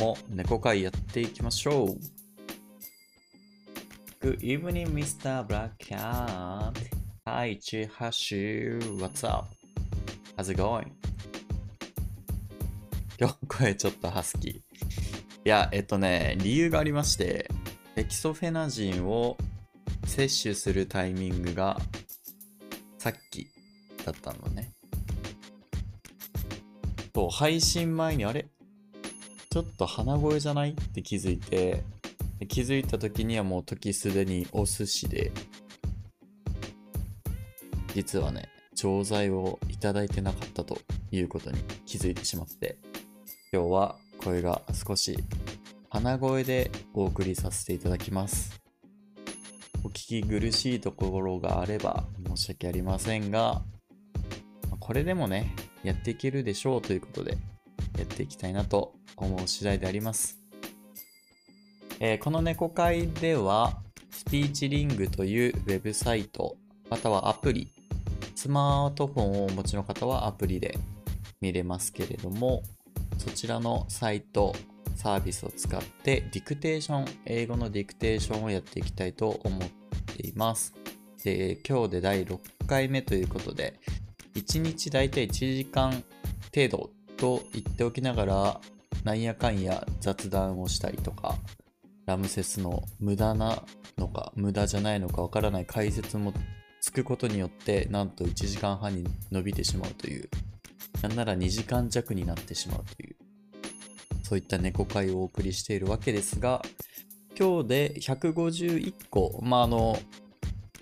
も猫会やっていきましょう。Good evening, Mr. Black Cat. Hi, Chihashi. What's up? How's it going? 今日声ちょっとハスキー。いや、えっとね、理由がありまして、エキソフェナジンを摂取するタイミングがさっきだったのね。そう、配信前にあれ？ちょっと鼻声じゃない？って気づいて、気づいた時にはもう時すでにお寿司で、実はね、錠剤をいただいてなかったということに気づいてしまって、今日は声が少し鼻声でお送りさせていただきます。お聞き苦しいところがあれば申し訳ありませんが、これでもね、やっていけるでしょうということで、やっていきたいなと思う次第であります。えーこの猫会では、スピーチリングというウェブサイト、またはアプリ、スマートフォンをお持ちの方はアプリで見れますけれども、そちらのサイト、サービスを使ってディクテーション、英語のディクテーションをやっていきたいと思っています。で、今日で第6回目ということで、1日だいたい1時間程度と言っておきながら、なんやかんや雑談をしたりとか、ラムセスの無駄なのか、無駄じゃないのかわからない解説もつくことによって、なんと1時間半に伸びてしまうという、なんなら2時間弱になってしまうという、そういった猫会をお送りしているわけですが、今日で151個、まあ、あの、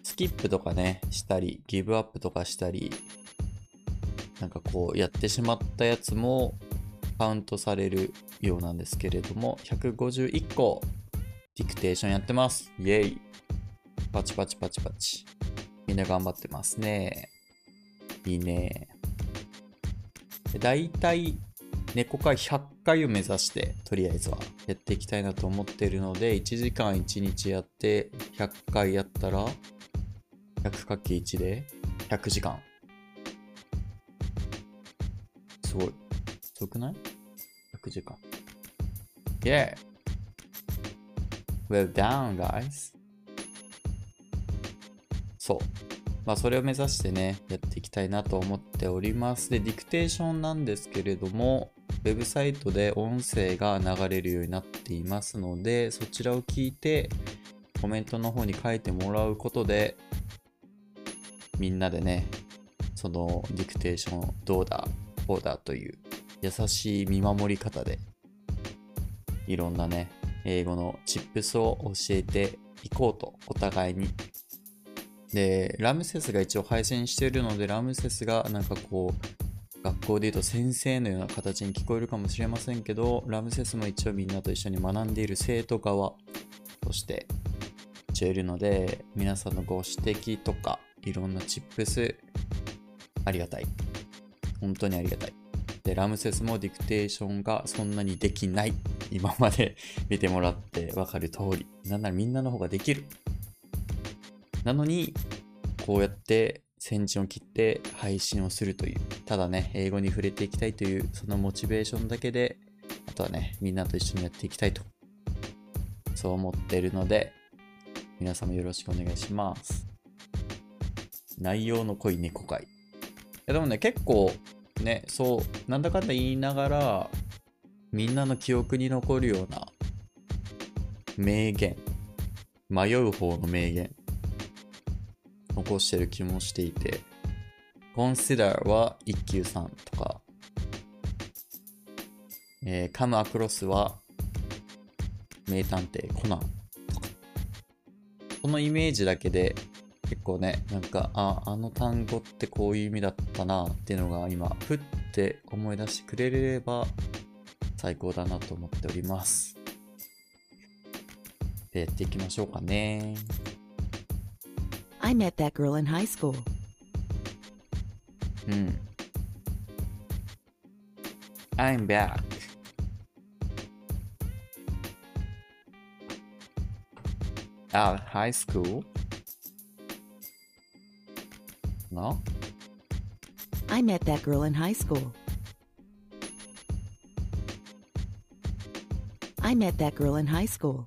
スキップとかね、したり、ギブアップとかしたり、なんかこう、やってしまったやつもカウントされるようなんですけれども、151個、ディクテーションやってます。イェイ。パチパチパチパチ。みんな頑張ってますね。いいね。で大体、猫会100回を目指して、とりあえずはやっていきたいなと思ってるので、1時間1日やって、100回やったら、100×1 で100時間。すごい。すごくない ?6 時間。Yeah! Well done, guys! そう。まあ、それを目指してね、やっていきたいなと思っております。で、ディクテーションなんですけれども、ウェブサイトで音声が流れるようになっていますので、そちらを聞いて、コメントの方に書いてもらうことで、みんなでね、そのディクテーションどうだ、こうだという優しい見守り方で、いろんなね、英語のチップスを教えていこうと、お互いに。で、ラムセスが一応配信しているので、ラムセスがなんかこう、学校で言うと先生のような形に聞こえるかもしれませんけど、ラムセスも一応みんなと一緒に学んでいる生徒側として一応いるので、皆さんのご指摘とか、いろんなチップス、ありがたい。本当にありがたい。で、ラムセスもディクテーションがそんなにできない。今まで見てもらってわかる通り。なんならみんなの方ができる。なのに、こうやって先陣を切って配信をするという。ただね、英語に触れていきたいという、そのモチベーションだけで、あとはね、みんなと一緒にやっていきたいと。そう思っているので、皆様よろしくお願いします。内容の濃い猫会。やでもね、結構ね、そう、なんだかんだ言いながら、みんなの記憶に残るような名言、迷う方の名言、残してる気もしていて、consider は一休さんとか、えー、come across は名探偵コナンとか、このイメージだけで結構ね、なんか、あ、あの単語ってこういう意味だったなっていうのが今、ふって思い出してくれれば最高だなと思っております。で、やっていきましょうかね。I met that girl in high school. うん。I'm back. At high school? No? I met that girl in high school. I met that girl in high school.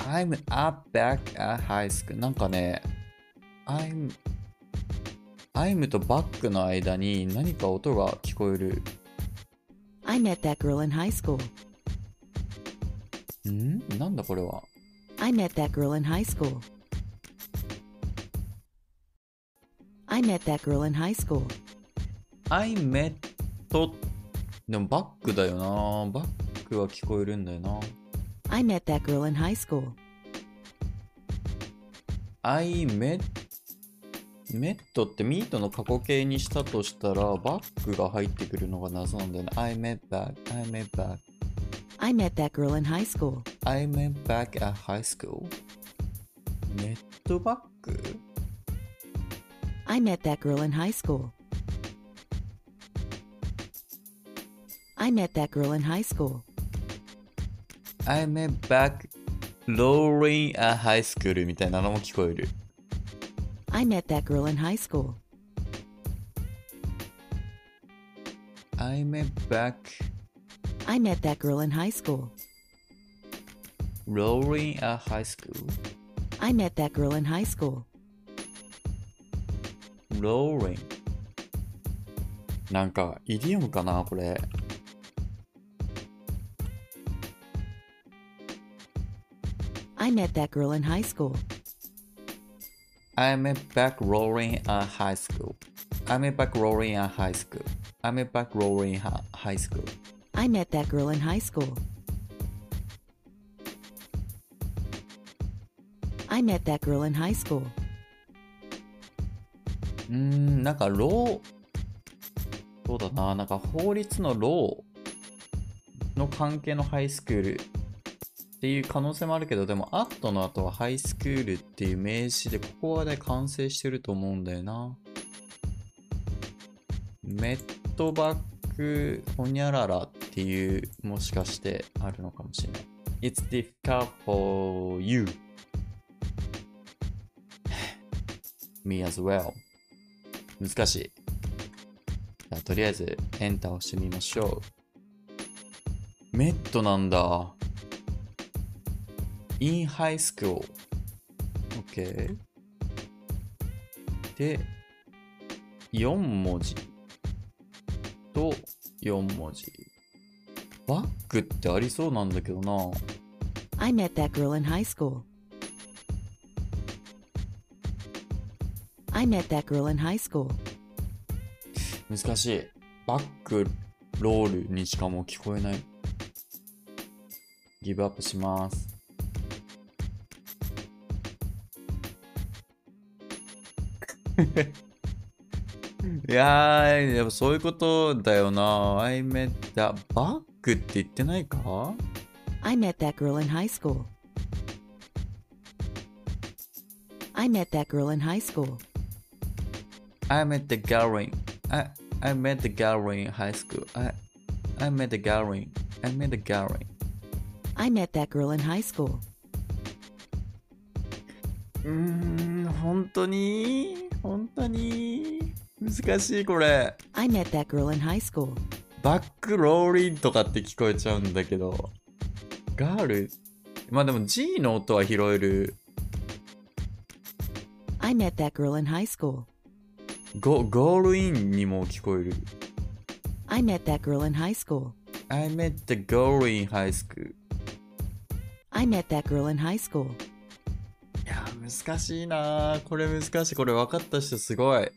I'm up back at high school. なんかね、I'm, I'm と back の間に何か音が聞こえる。I met that girl in high school. んなんだこれは。I met that girl in high school. I met that girl in high school. I met でもバックだよな。バックは聞こえるんだよな。I met that girl in high school. I met メットってミートの過去形にしたとしたらバックが入ってくるのが謎なんだよね。I met back, I met back, I met that girl in high school. I met back at high school. ネットバック I met that girl in high school. I met that girl in high school. I met back rolling at high school みたいなのも聞こえる。 I met that girl in high school. I met back I met that girl in high school. rolling at high school. I met that girl in high school. rolling なんかイディオムかなこれ I met that girl in high school. I met back rolling at high school I met back rolling at high school I met back rolling at high school I met that girl in high school. I met that girl in high school. うんなんかローそうだな。なんか法律のローの関係のハイスクールっていう可能性もあるけどでもアットの後はハイスクールっていう名詞でここはね完成してると思うんだよな。メットバックホニャララっていうもしかしてあるのかもしれない。It's difficult for you. Me as well. 難しい。じゃあ、とりあえず、エンターを押してみましょう。メットなんだ。in high school。OK。で、4文字と4文字。バックってありそうなんだけどな。I met that girl in high school. I met that girl in high school. 難しい。バック、ロールにしかもう聞こえない。ギブアップします。いやー、やっぱそういうことだよな。I met that バックって言ってないか I met that girl in high school. I met that girl in high school. I met the girl in I I met the girl in high school. I I met the girl in I met the girl in I met that girl in high school. うーん、本当に本当に難しいこれ。I met that girl in high school. バックローリンとかって聞こえちゃうんだけど。ガールまあでも G の音は拾える。I met that girl in high school. ゴゴールインにも聞こえる。I met that girl in high school. I met the girl in high school. I met that girl in high school. いやー、難しいなーこれ難しい。これ分かった人すごい。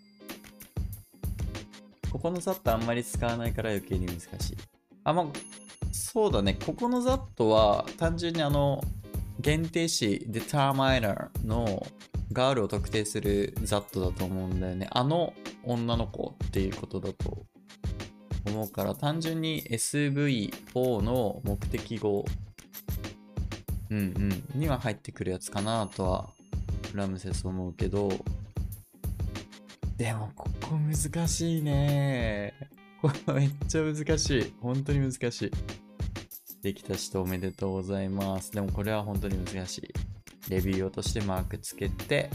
ここのザットあんまり使わないから余計に難しい。あ、まあ、そうだね。ここのザットは単純にあの、限定詞 determiner のガールを特定するザットだと思うんだよね。あの女の子っていうことだと思うから、単純に SV4 の目的語うんうん、には入ってくるやつかなとはラムセス思うけどでもここ難しいね。これめっちゃ難しい。本当に難しい。できた人おめでとうございます。でもこれは本当に難しい。レビューをとしてマークつけて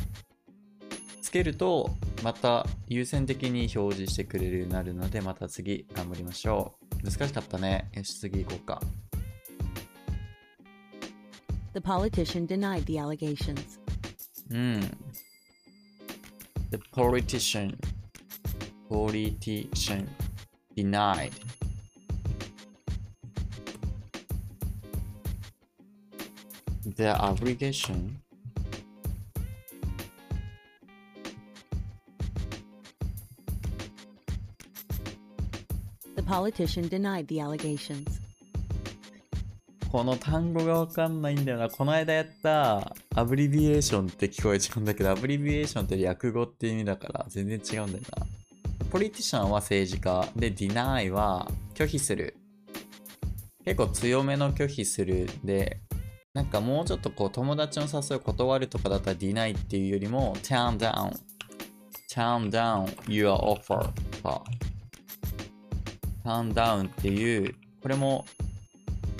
つけるとまた優先的に表示してくれるようになるのでまた次頑張りましょう難しかったねよし次行こうか The politician denied the allegations. うん。The politician, politician denied. The obligation. 'The politician denied the allegations. この単語がわかんないんだよな。この間やったアブリビエーションって聞こえちゃうんだけど、アブリビエーションって略語って意味だから全然違うんだよな。ポリティシャンは政治家。で、deny は拒否する。結構強めの拒否するで、なんかもうちょっとこう友達の誘いを断るとかだったら deny っていうよりも turn down。turn down your offer とか。turn down っていう、これも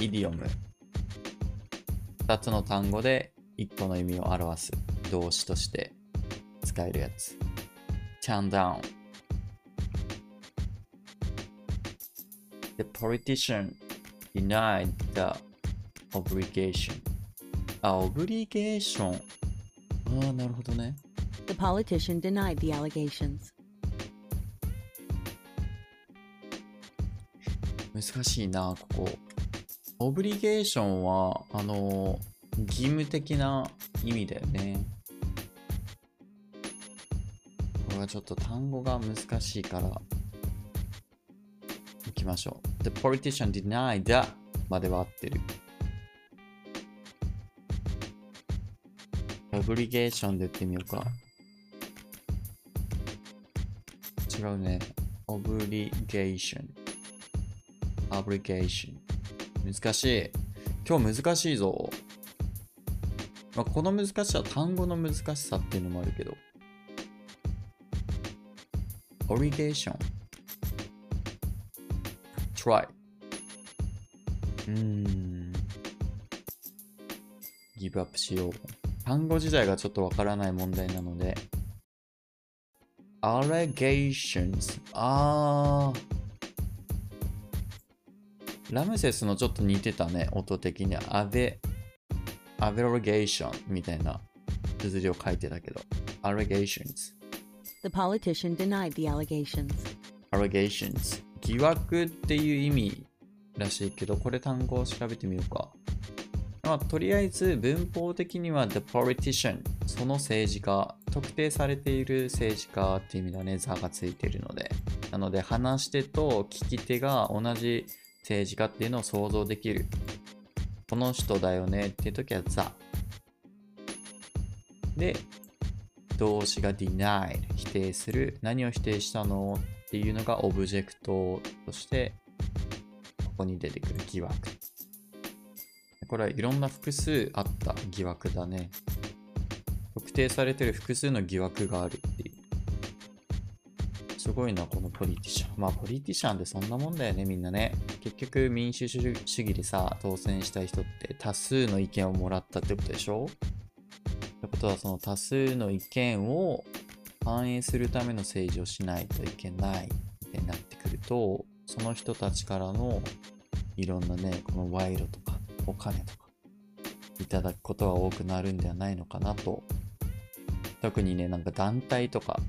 イディオム。2つの単語で1個の意味を表す動詞として使えるやつ。turn down。The politician denied the obligation. あ、オブリゲーション。ああ、なるほどね。The politician denied the allegations. 難しいな、ここ。オブリゲーションは、あの、義務的な意味だよね。これはちょっと単語が難しいから、いきましょう。The politician denied the までは合ってる。オブリゲーションで言ってみようか。違うね。オブリゲーション。obligation 難しい。今日難しいぞ、まあ、この難しさは単語の難しさっていうのもあるけど。obligation try うーん。ギブアップしよう。単語自体がちょっとわからない問題なので allegations あーラムセスのちょっと似てたね、音的に。アベ、アベロゲーションみたいな綴りを書いてたけど。allegations。The politician denied the allegations. allegations。疑惑っていう意味らしいけど、これ単語を調べてみようか。まあ、とりあえず文法的には the politician その政治家特定されている政治家っていう意味だね座がついているのでなので話し手と聞き手が同じ政治家っていうのを想像できる。この人だよねっていう時は座。で、動詞が denied 否定する。何を否定したのっていうのがオブジェクトとしてここに出てくる疑惑。これはいろんな複数あった疑惑だね。特定されてる複数の疑惑があるっていう。すごいな、このポリティシャン。まあ、ポリティシャンってそんなもんだよね、みんなね。結局、民主主義でさ、当選した人って多数の意見をもらったってことでしょ？ってことは、その多数の意見を反映するための政治をしないといけないみたいになってくると、その人たちからのいろんなね、この賄賂とかお金とかいただくことが多くなるんではないのかなと。特にね、なんか団体とか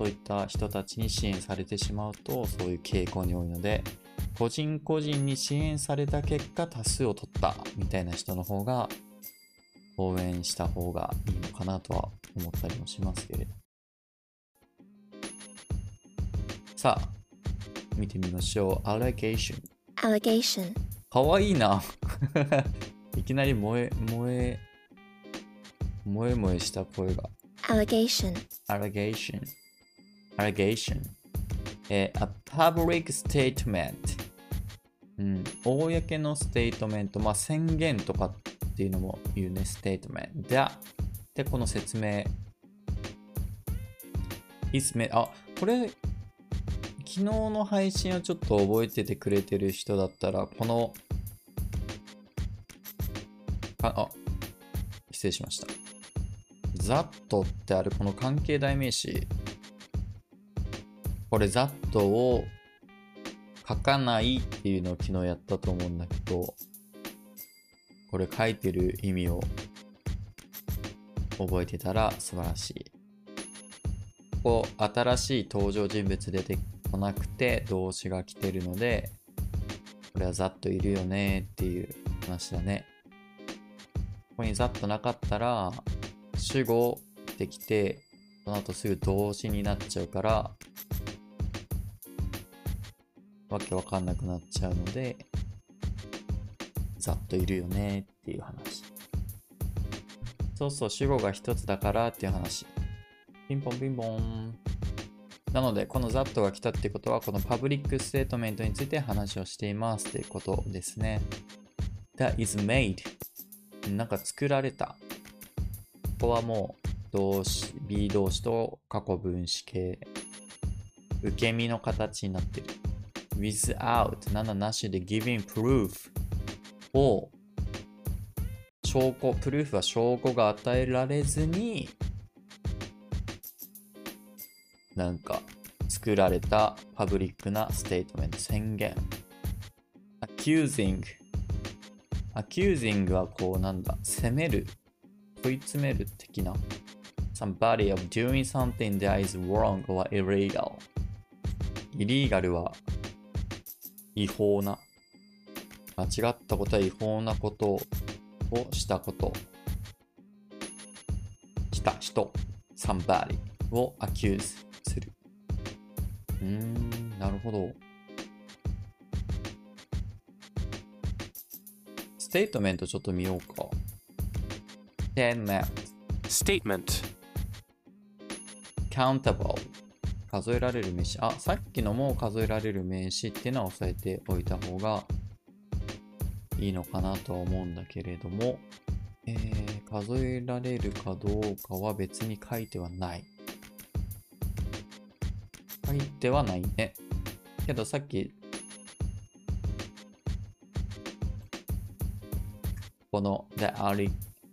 そういった人たちに支援されてしまうと、そういう傾向に多いので、個人個人に支援された結果、多数を取ったみたいな人の方が、応援した方がいいのかなとは思ったりもしますけれど。さあ、見てみましょう。allegation。allegation, かわいいな。いきなり萌え、萌え、萌え萌えした声が。allegation, allegation allegation えー a public statement うん、公のステートメント、まあ、宣言とかっていうのも言うね、ステートメント。だ。で、この説明。is made あ、これ、昨日の配信をちょっと覚えててくれてる人だったら、この、あ、あ、失礼しました。that ってあるこの関係代名詞。これ that を書かないっていうのを昨日やったと思うんだけど、これ書いてる意味を覚えてたら素晴らしい。こう、新しい登場人物出てこなくて動詞が来てるので、これはざっといるよねっていう話だね。ここにざっとなかったら、主語できて、その後すぐ動詞になっちゃうから、わけわかんなくなっちゃうので、ざっといるよねっていう話。そうそう、主語が一つだからっていう話。ピンポンピンポン。なので、このざっとが来たってことは、この public statement について話をしていますっていうことですね。that is made なんか作られた。ここはもう動詞、B 動詞と過去分詞形。受け身の形になってる。without 7なしで giving proof を証拠、プルーフは証拠が与えられずになんか作られたパブリックなステートメント宣言 accusing accusing はこうなんだ責める問い詰める的な somebody of doing something that is wrong or illegal イリーガルは違法な間違ったことは違法なことをしたことした人 somebody を accuse うーんなるほど。ステートメントちょっと見ようか。Statement. countable 数えられる名詞。あさっきのも数えられる名詞っていうのは押さえておいた方がいいのかなとは思うんだけれども、えー数えられるかどうかは別に書いてはない書いてはないねけどさっきこの The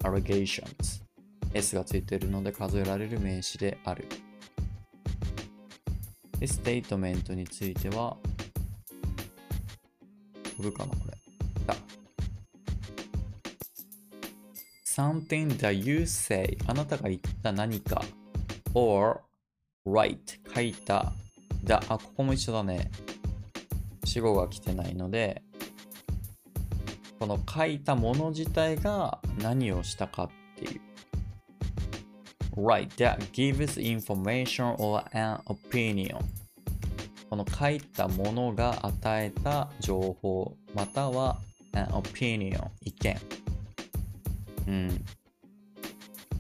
allegations S がついているので数えられる名詞である。で、ステートメントについては、飛ぶかなこれ。あ something that you say あなたが言った何か or write 書いただあここも一緒だね主語が来てないのでこの書いたもの自体が何をしたかっていう Right, that gives information or an opinion. この書いたものが与えた情報、または an opinion、意見。うん。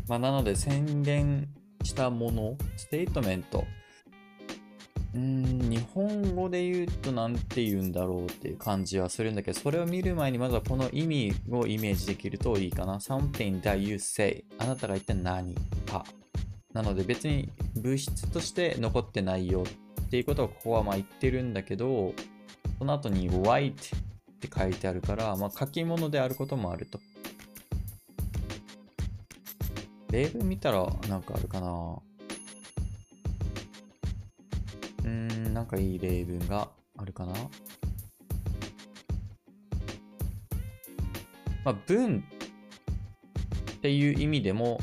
まあ、なので宣言したもの、ステートメント。うん、日本語で言うと何て言うんだろうっていう感じはするんだけど、それを見る前にまずはこの意味をイメージできるといいかな。something that you say あなたが言って何か。なので別に物質として残ってないよっていうことをここはまあ言ってるんだけど、その後に write って書いてあるから、まあ書き物であることもあると。例文見たらなんかあるかなうん、なんかいい例文があるかな？まあ、文っていう意味でも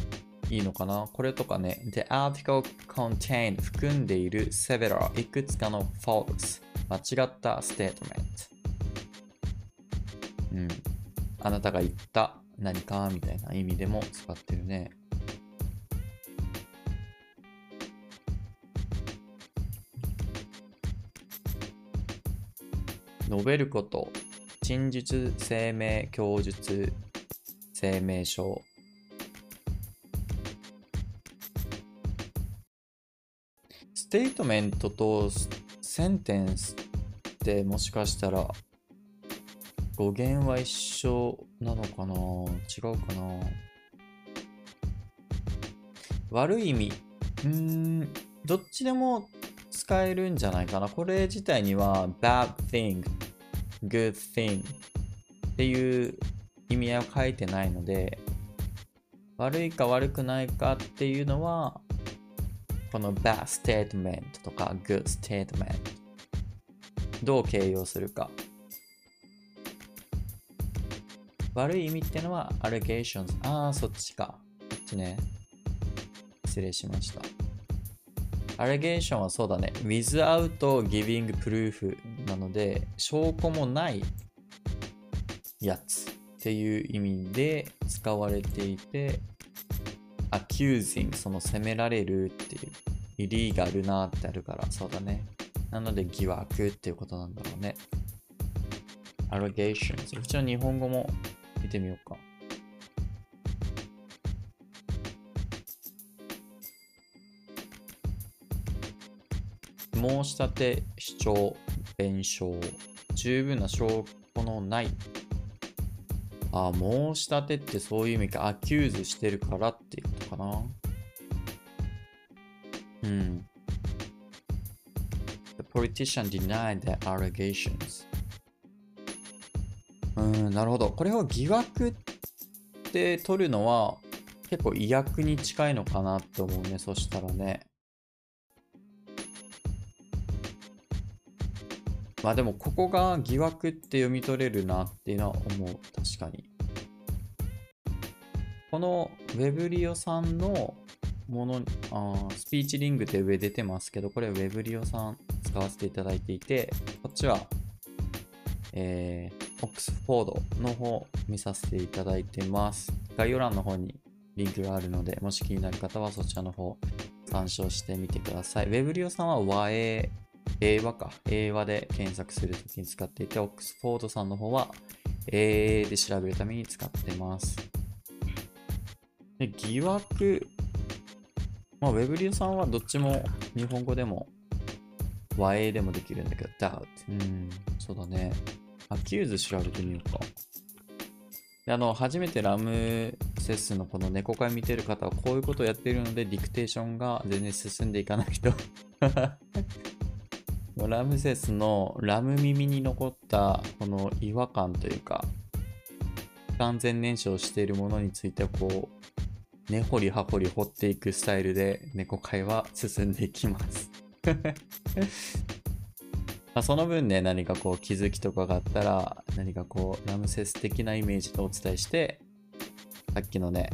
いいのかな？これとかね。The article contained 含んでいる several いくつかの false 間違った statement うん。あなたが言った何かみたいな意味でも使ってるね。述べること、陳述、声明、供述、声明書。ステートメントとセンテンスってもしかしたら語源は一緒なのかな？違うかな？悪い意味。うーん、どっちでも使えるんじゃないかな。これ自体には bad thing, good thing っていう意味合いは書いてないので、悪いか悪くないかっていうのは、この bad statement とか good statement どう形容するか。悪い意味ってのは allegations。ああ、そっちか。こっちね。失礼しました。Allegation はそうだね。without giving proof なので、証拠もないやつっていう意味で使われていて、accusing その責められるっていう、イリーガルなってあるから、そうだね。なので疑惑っていうことなんだろうね。allegations。うちの日本語も見てみようか。申し立て、主張、弁償、十分な証拠のない。あ、申し立てってそういう意味か。 accuse してるからっていうことかな。うん。The politician denied the allegations. うん、なるほど。これを疑惑って取るのは結構違約に近いのかなって思うね。そしたらね。まあでもここが疑惑って読み取れるなっていうのは思う。確かに。このウェブリオさんのもの、あスピーチリングで上出てますけど、これウェブリオさん使わせていただいていて、こっちは、えー、オックスフォードの方見させていただいてます。概要欄の方にリンクがあるので、もし気になる方はそちらの方参照してみてください。ウェブリオさんは和英、英和か。英和で検索するときに使っていて、オックスフォードさんの方は英で調べるために使ってます。で疑惑、まあ、ウェブリオさんはどっちも日本語でも和英でもできるんだけど、doubt。うん、そうだね。 accuse 調べてみようか。であの、初めてラムセスのこの猫会見てる方はこういうことをやっているので、ディクテーションが全然進んでいかないと。ラムセスのラム耳に残ったこの違和感というか、完全燃焼しているものについてこう、根掘り葉掘り掘っていくスタイルで猫会は進んでいきます。まその分ね、何かこう気づきとかがあったら、何かこうラムセス的なイメージでお伝えして、さっきのね、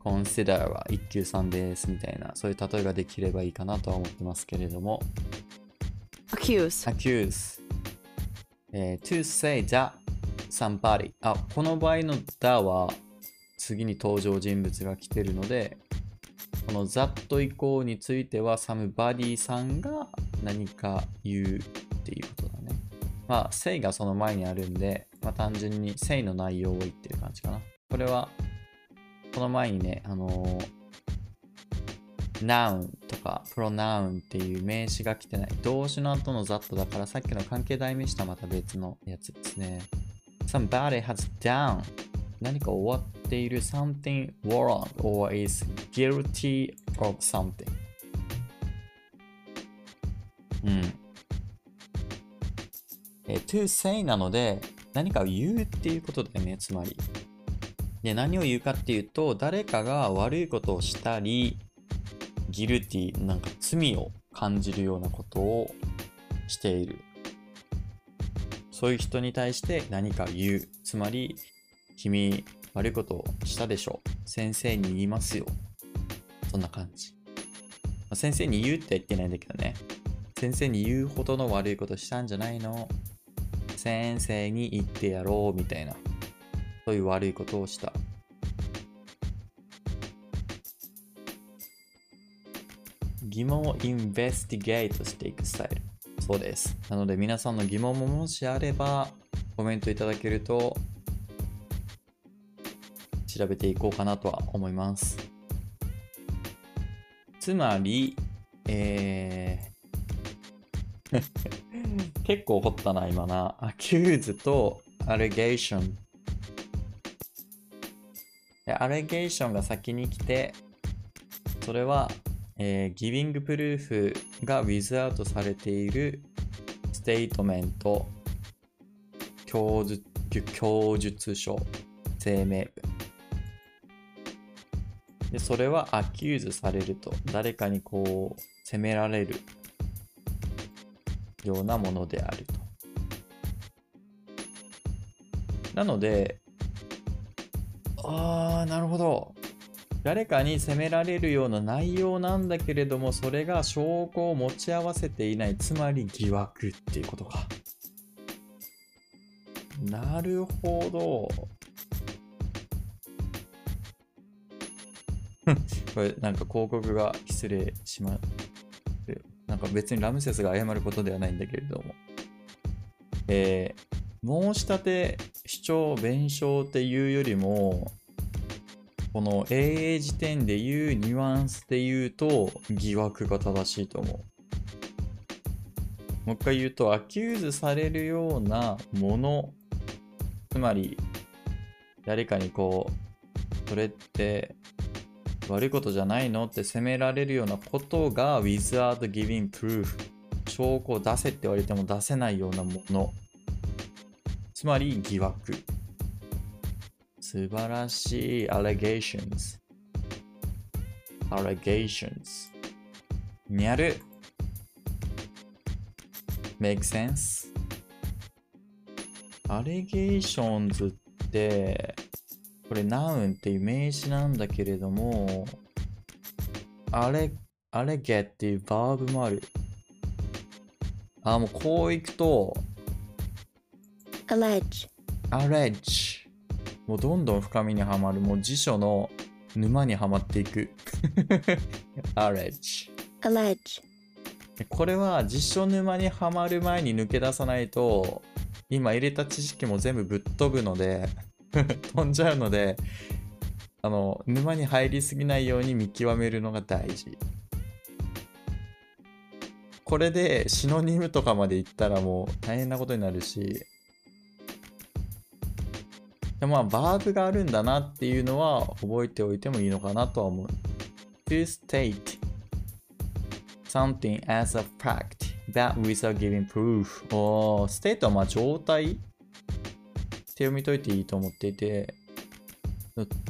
consider は一級さんですみたいな、そういう例えができればいいかなとは思ってますけれども、accuse, accuse、えー to say that somebody. あこの場合の that は次に登場人物が来てるのでこの that 以降については somebody さんが何か言うっていうことだね。まあ say がその前にあるんで、まあ、単純に say の内容を言ってる感じかな。これはこの前にねあのー noun とか pronoun っていう名詞が来てない。動詞の後の that だからさっきの関係代名詞とはまた別のやつですね。Somebody has done 何か終わっている something wrong or is guilty of something うん。えー to say なので何かを言うっていうことだよね、つまり。で、何を言うかっていうと、誰かが悪いことをしたり、ギルティ、なんか罪を感じるようなことをしている。そういう人に対して何か言う。つまり、君、悪いことをしたでしょ。先生に言いますよ。そんな感じ。まあ先生に言うって言ってないんだけどね。先生に言うほどの悪いことしたんじゃないの先生に言ってやろうみたいな。そういう悪いことをした。疑問をインベスティゲートしていくスタイル。そうです。なので皆さんの疑問ももしあればコメントいただけると調べていこうかなとは思います。つまり、えー 結構掘ったな、今な。 accuse と allegation。で allegation が先に来て、それは、えー、 giving proof が without されているステートメント、供述供述書、声明文。で、それは accuse されると、誰かにこう、責められるようなものであると。なので、ああ、なるほど。誰かに責められるような内容なんだけれども、それが証拠を持ち合わせていない、つまり疑惑っていうことか。なるほど。これなんか広告が失礼しまって、なんか別にラムセスが謝ることではないんだけれども。えー、申し立て、主張、弁償っていうよりも、この AA 時点で言うニュアンスで言うと疑惑が正しいと思う。もう一回言うと、 accuse されるようなもの、つまり、誰かにこう、それって悪いことじゃないのって責められるようなことが without giving proof 証拠を出せって言われても出せないようなものつまり疑惑素晴らしい allegations allegations にゃる make sense allegations ってこれ noun っていう名詞なんだけれどもあれ、あれゲっていうバーブもある。あ、もうこういくと、allege, allege。もうどんどん深みにはまる。もう辞書の沼にはまっていく。allege。allege, これは辞書沼にはまる前に抜け出さないと、今入れた知識も全部ぶっ飛ぶので、飛んじゃうので、あの、沼に入りすぎないように見極めるのが大事。これで synonym とかまでいったらもう大変なことになるし、でまあ、バーブがあるんだなっていうのは覚えておいてもいいのかなとは思う。to state something as a fact that without giving proof おー、 state はまあ状態って読み解いていいと思っていて、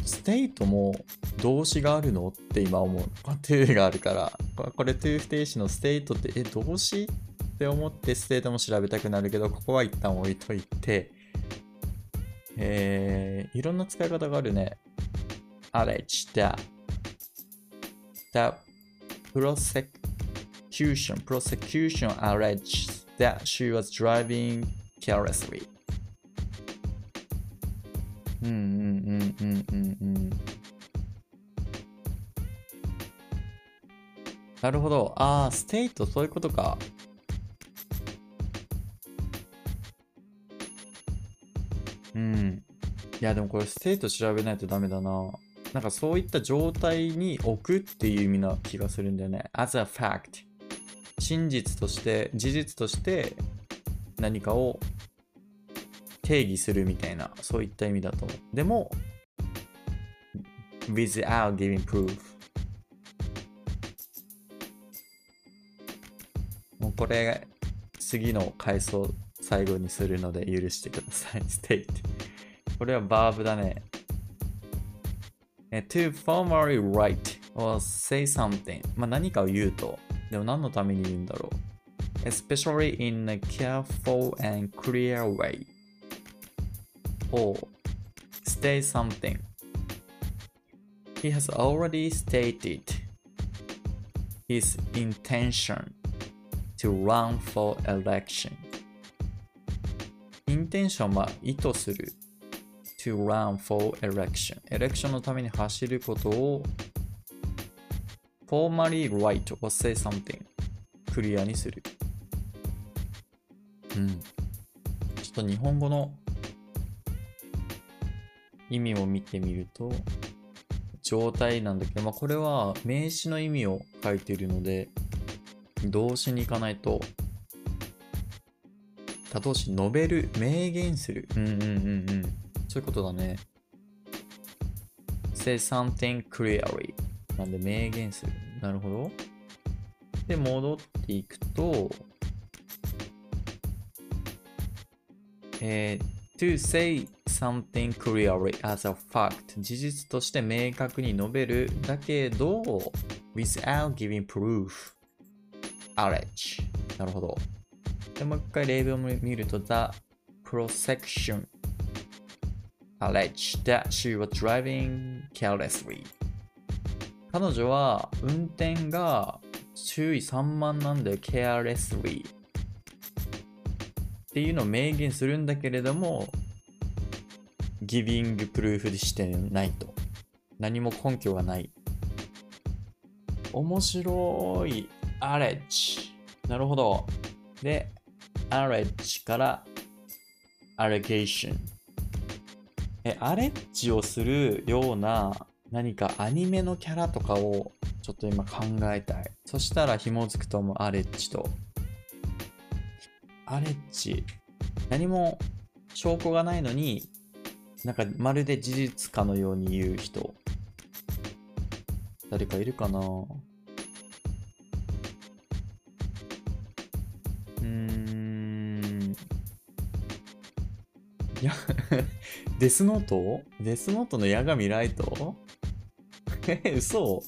state も動詞があるのって今思う。to があるから。これ to 不定詞の state って、え、動詞？って思って state も調べたくなるけど、ここは一旦置いといて、えー、いろんな使い方があるね。 allege だ。 The prosecution、prosecution、allege that she was driving うんうんうんうんうんうんうん。なるほど。ああ、 state、そういうことか。うん。いや、でもこれ state 調べないとダメだな。なんかそういった状態に置くっていう意味な気がするんだよね。as a fact。真実として、事実として何かを定義するみたいな、そういった意味だと思う。でも、without giving proof。もうこれ、次の回想最後にするので許してください。state。これはバーブだね。え to formally write or say something。まあ何かを言うと。でも何のために言うんだろう。especially in a careful and clear way. or state something. He has already stated his intention to run for election. インテンションは意図する to run for election. エレクションのために走ることを formally write or say something クリアにする。うん。ちょっと日本語の意味を見てみると、状態なんだけど、まあ、これは名詞の意味を書いているので、動詞に行かないと、他動詞、述べる、明言する。うんうんうんうん。そういうことだね。say something clearly. なんで明言する。なるほど。で、戻っていくと、えー、to say something clearly as a fact 事実として明確に述べるだけど without giving proof allege なるほどでもう一回例文を見ると the prosecution alleged that she was driving carelessly. 彼女は運転が注意散漫なんだよ、carelessly。っていうのを明言するんだけれども、ギビングプルーフしてないと。何も根拠がない。面白い。アレッジ。なるほど。で、アレッジからアレゲーション。え、アレッジをするような何かアニメのキャラとかをちょっと今考えたい。そしたら紐づくと思う、アレッジと。アレッジ。何も証拠がないのに、なんかまるで事実かのように言う人。誰かいるかな？うーん。いや、デスノートデスノートの矢神ライトえ、嘘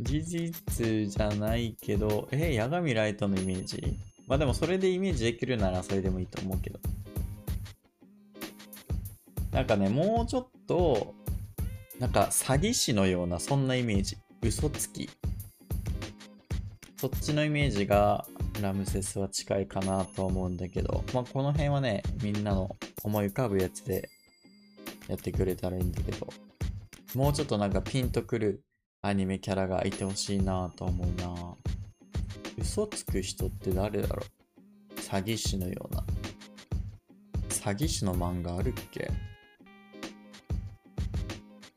事実じゃないけど、え、矢神ライトのイメージ？まあでもそれでイメージできるならそれでもいいと思うけど。なんかね、もうちょっと、なんか詐欺師のようなそんなイメージ。嘘つき。そっちのイメージがラムセスは近いかなと思うんだけど、まあこの辺はね、みんなの思い浮かぶやつでやってくれたらいいんだけど、もうちょっとなんかピンとくるアニメキャラがいてほしいなと思うな嘘つく人って誰だろう？詐欺師のような。詐欺師の漫画あるっけ？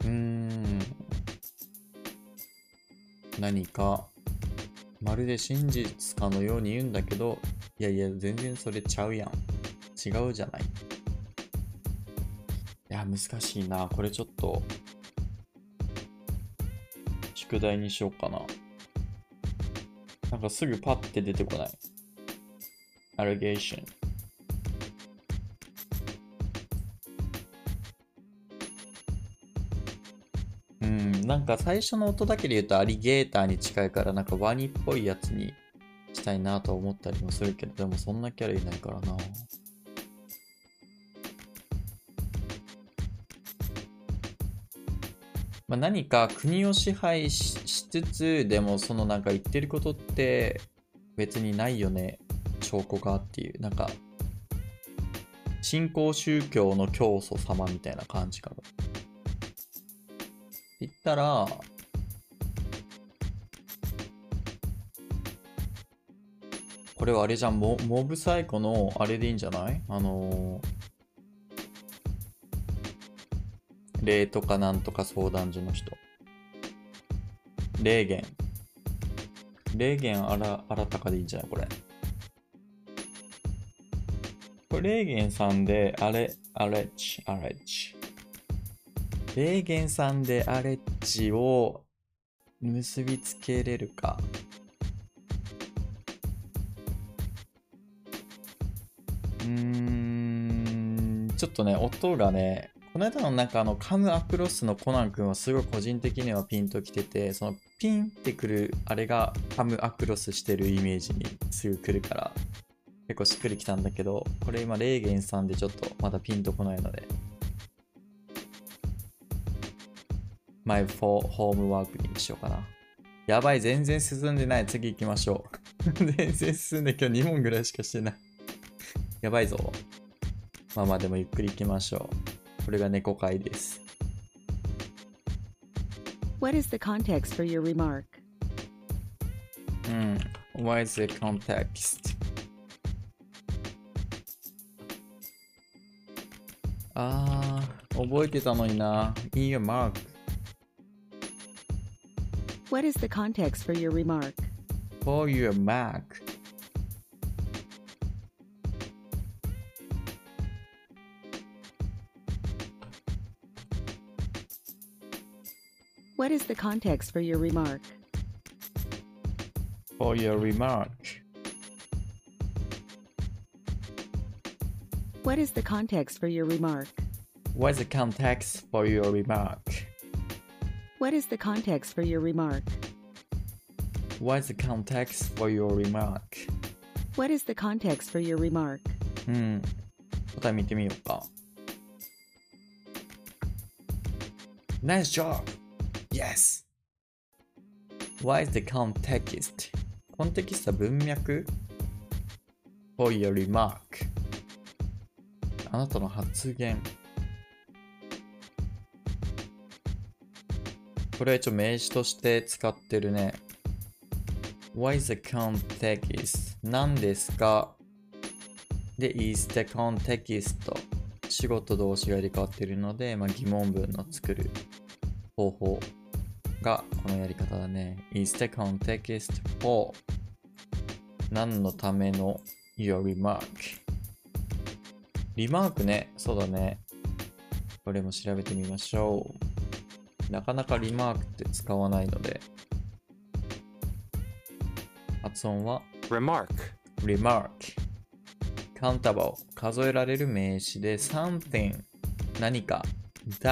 うーん。何か、まるで真実かのように言うんだけど、いやいや、全然それちゃうやん。違うじゃない。いや、難しいな。これちょっと、宿題にしようかな。なんかすぐパッて出てこない。アレゲーション。なんか最初の音だけで言うとアリゲーターに近いからなんかワニっぽいやつにしたいなと思ったりもするけど、でもそんなキャラいないからな。まあ、何か国を支配ししつつでもそのなんか言ってることって別にないよね証拠がっていうなんか新興宗教の教祖様みたいな感じかな言ったらこれはあれじゃんモモブサイコのあれでいいんじゃない？あのー霊とかなんとか相談所の人。霊言。霊言あら、新たかでいいんじゃない？これ。これ、霊言さんで、あれ、アレッジ、アレッジ。霊言さんでアレッジを結びつけれるか。うーん、ちょっとね、音がね、この間のなんかあのカムアクロスのコナン君はすごい個人的にはピンときてて、そのピンってくるあれがカムアクロスしてるイメージにすぐ来るから、結構しっくりきたんだけど、これ今レーゲンさんでちょっとまだピンとこないので、マイホームワークにしようかな。やばい、全然進んでない。次行きましょう。全然進んで今日2問ぐらいしかしてない。やばいぞ。まあまあでもゆっくり行きましょう。これが猫会です。What is the context for your remark? うん。What is the context? あー、覚えてたのにな。いいよ、マーク。What is the context for your remark? For your mark. What is the context for your remark? For your remark. What is the context for your remark? What is the context for your remark? What is the context for your remark? What is the context for your remark? What is the context for your remark? うん。 答え見てみようか。Nice job! Yes! Why is the context? コンテキストは文脈 for your remark あなたの発言 これは一応名詞として使ってるね Why is the context? 何ですか?で、is the context? 仕事動詞が入れ替わってるので、まあ、疑問文の作る方法がこのやり方だね。is the context for? 何のための? Your remark リマークね、そうだね。これも調べてみましょう。なかなかリマークって使わないので。発音は remark, remark。countable 数えられる名詞で something 何か the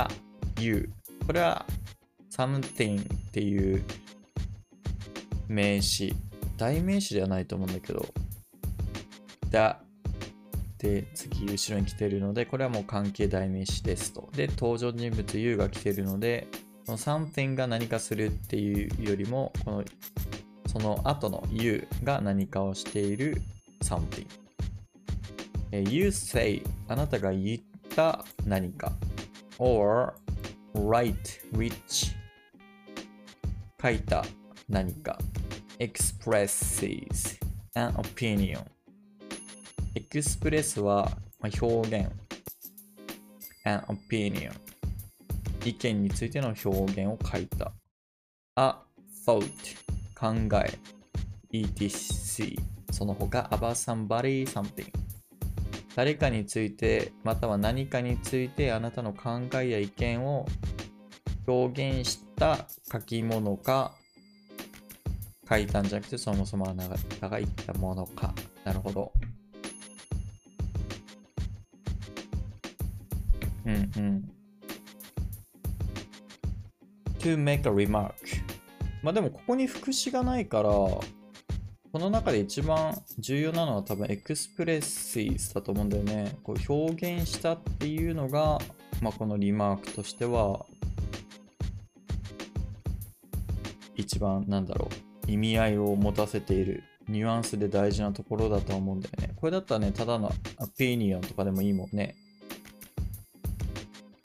you これは something っていう名詞代名詞ではないと思うんだけど the で次後ろに来てるのでこれはもう関係代名詞ですとで登場人物 you が来てるのでこの something が何かするっていうよりもこのその後の you が何かをしている something You say あなたが言った何か or write which 書いた何か expresses an opinion エクスプレスは表現 an opinion 意見についての表現を書いた。a thought 考え。Etc その他 about somebody something 誰かについてまたは何かについてあなたの考えや意見を表現した書き物か書いたんじゃなくてそもそもあなたが言ったものか。なるほど。うんうん。To make a remark まあでもここに副詞がないからこの中で一番重要なのは多分エクスプレッシーだと思うんだよね。こう表現したっていうのが、まあ、このリマークとしては一番なんだろう意味合いを持たせているニュアンスで大事なところだと思うんだよね。これだったらね、ただのアピニオンとかでもいいもんね。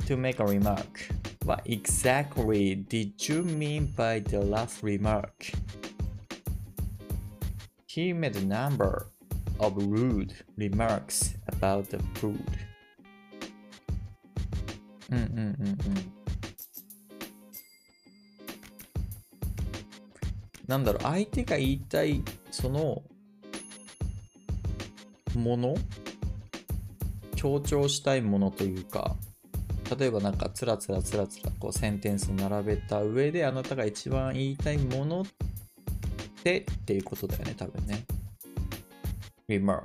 To make a remark. What exactly did you mean by the last remark? He made a number of rude remarks about the food. うんうんうんうん。なんだろう、相手が言いたい、その、もの強調したいものというか、例えばなんかつらつらつらつらこうセンテンス並べた上であなたが一番言いたいものってっていうことだよね、多分ね。remark。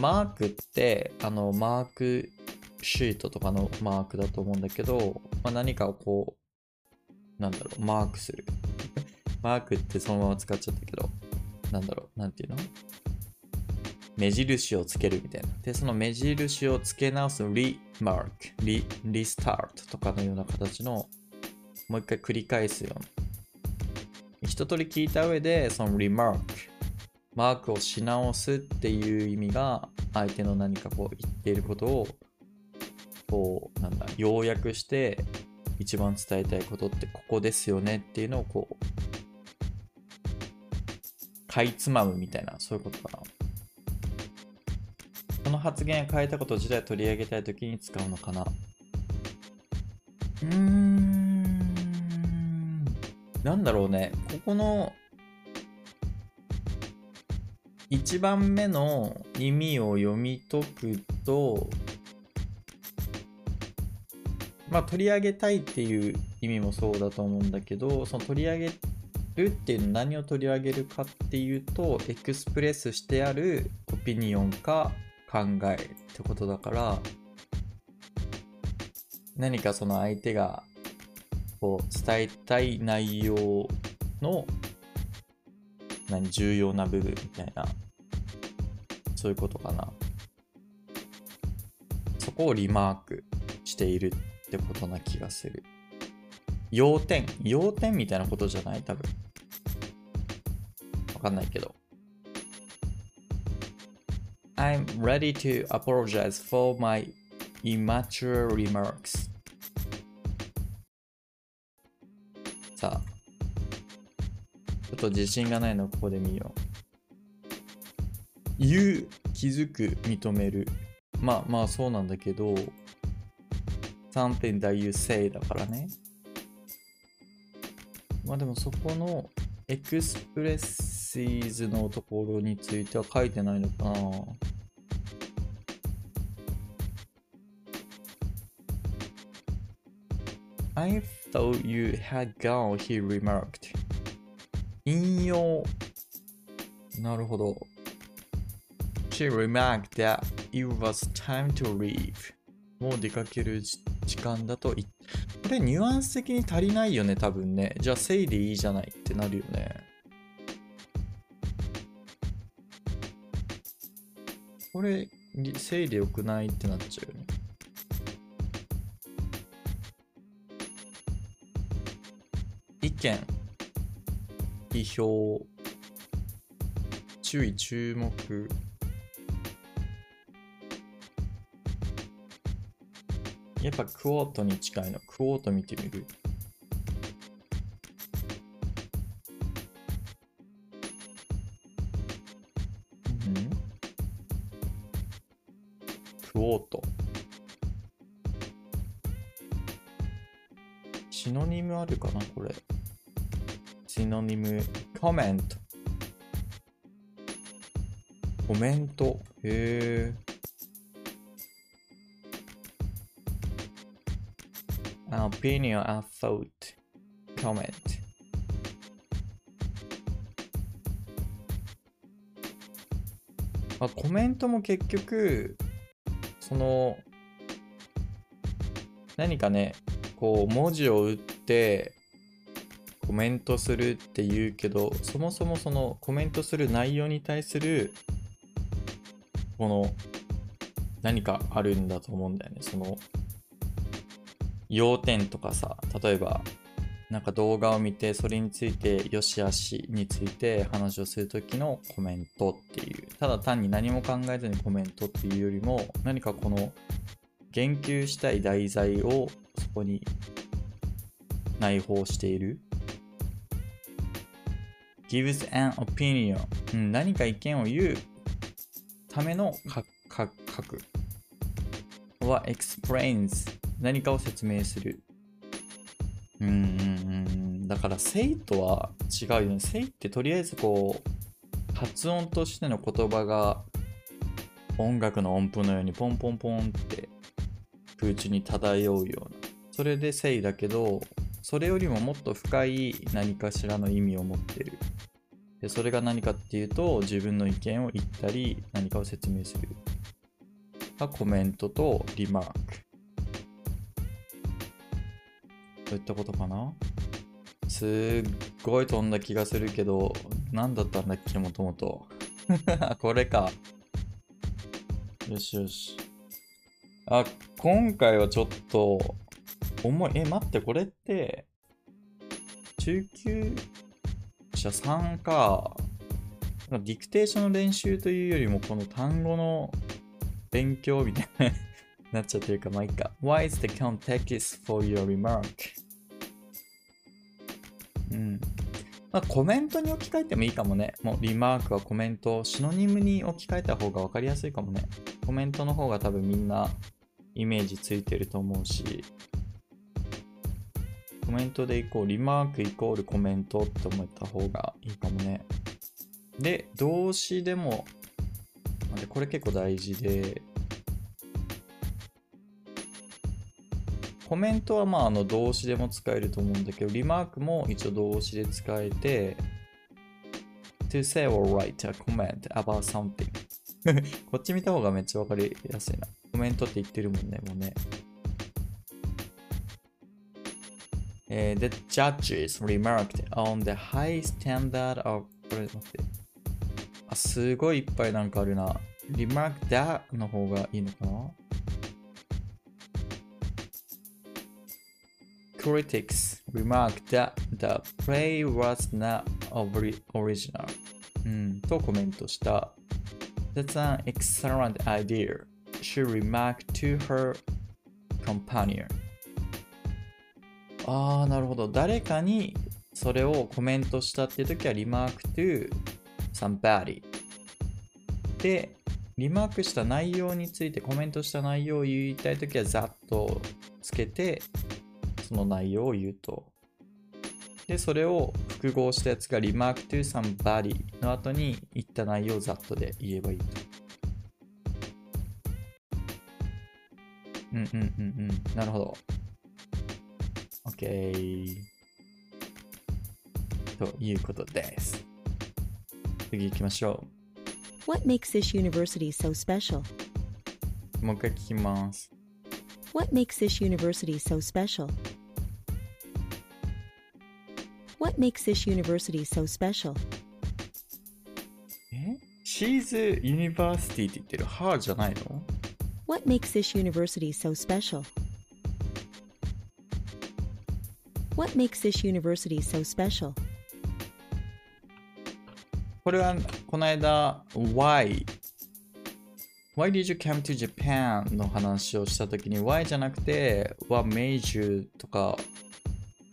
マークって、あの、マークシートとかのマークだと思うんだけど、まあ、何かをこう、なんだろう、マークする。マークってそのまま使っちゃったけど、なんだろう、なんていうの？目印をつけるみたいな。で、その目印をつけ直すリマーク、リ、リスタートとかのような形の、もう一回繰り返すような。一通り聞いた上で、そのリマーク、マークをし直すっていう意味が、相手の何かこう言っていることを、こう、なんだ、要約して、一番伝えたいことってここですよねっていうのをこう、かいつまむみたいな、そういうことかな。の発言を変えたこと自体取り上げたいときに使うのかな？うーん。なんだろうね。ここの1番目の意味を読み解くと、まあ取り上げたいっていう意味もそうだと思うんだけど、その取り上げるっていうのは何を取り上げるかっていうと、エクスプレスしてあるオピニオンか考えってことだから、何かその相手がこう伝えたい内容の何重要な部分みたいなそういうことかな。そこをリマークしているってことな気がする。要点要点みたいなことじゃない？多分。わかんないけど。I'm ready to apologize for my immature remarks. さあ。ちょっと自信がないのここで見よう。言う、気づく、認める。まあまあそうなんだけど、something that you say だからね。まあでもそこのエクスプレッシーズのところについては書いてないのかな I thought you had gone, he remarked. 引用。なるほど。She remarked that it was time to leave. もう出かける時間だと言これニュアンス的に足りないよね、多分ね。じゃあ、say でいいじゃないってなるよね。これ、say でよくないってなっちゃう見、批評、注意、注目。やっぱクォートに近いの。クォート見てみる。クォート。シノニムあるかなこれ。シノニム、コメント。コメント。へえ。opinion and thought comment まあ、コメントも結局その何かねこう文字を打ってコメントするって言うけどそもそもそのコメントする内容に対するこの何かあるんだと思うんだよね。その要点とかさ例えばなんか動画を見てそれについて良し悪しについて話をする時のコメントっていう。ただ単に何も考えずにコメントっていうよりも何かこの言及したい題材をそこに内包している。Gives an opinion、うん、何か意見を言うための書くは explains 何かを説明する。うんうん。だから、セイとは違うよね。セイってとりあえずこう、発音としての言葉が音楽の音符のようにポンポンポンって空中に漂うような。それでセイだけど、それよりももっと深い何かしらの意味を持ってる。でそれが何かっていうと、自分の意見を言ったり、何かを説明する。がコメントとリマーク。そういったことかな？すっごい飛んだ気がするけど、何だったんだっけ、もともと。これか。よしよし。あ、今回はちょっと、重い。え、待って、これって、中級者3か。ディクテーションの練習というよりも、この単語の勉強みたいな なっちゃってるか、まあいいか。Why is the context for your remark? うん。まあ、コメントに置き換えてもいいかもね。もうリマークはコメント、シノニムに置き換えた方が分かりやすいかもね。コメントの方が多分みんなイメージついてると思うし、コメントでいこう、リマークイコールコメントって思った方がいいかもね。で、動詞でも、これ結構大事で、コメントはまああの動詞でも使えると思うんだけど、リマークも一応動詞で使えて、to say or write a comment about something こっち見た方がめっちゃわかりやすいな。コメントって言ってるもんね、もうね。えー、the judges remarked on the high standard of これ待って。あ、すごいいっぱいなんかあるな。 remark that の方がいいのかな Critics remarked that the play was not ori- original、うん、とコメントした。That's an excellent idea. She remarked to her companion. ああ、なるほど。誰かにそれをコメントしたっていう時は remark to somebody。で、リマークした内容についてコメントした内容を言いたい時はざっとつけてその内容を言うと。で、それを複合したやつが remark to somebody の後に言った内容をざっとで言えばいいと。うんうんうんうん。なるほど。OK。ということです。次行きましょ What makes this university so special? う。もう一回聞きます。What makes this university so special? What makes this university so special? え ?She's University って言ってる Her じゃないの What makes this university so special? What makes this university so special? これはこの間 Why Why did you come to Japan? の話をしたときに Why じゃなくて What made you? とか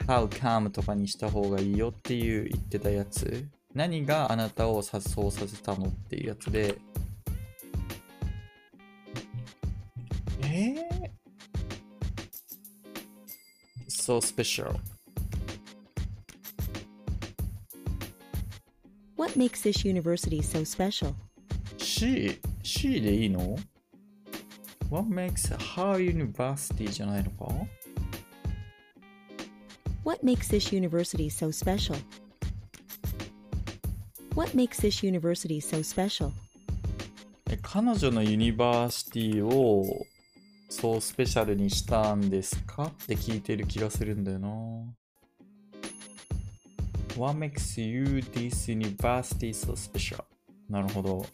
How come? とかにした方がいいよっていう言ってたやつ何があなたをさそうさせたのっていうやつでえー、So special What makes this university so special? C、C でいいの ?What makes her university じゃないのか What makes this university so special? What makes this university so special? え彼女のユニバーシティをそうスペシャルにしたんですかって聞いてる気がするんだよな。 What makes you this university so special? なるほど。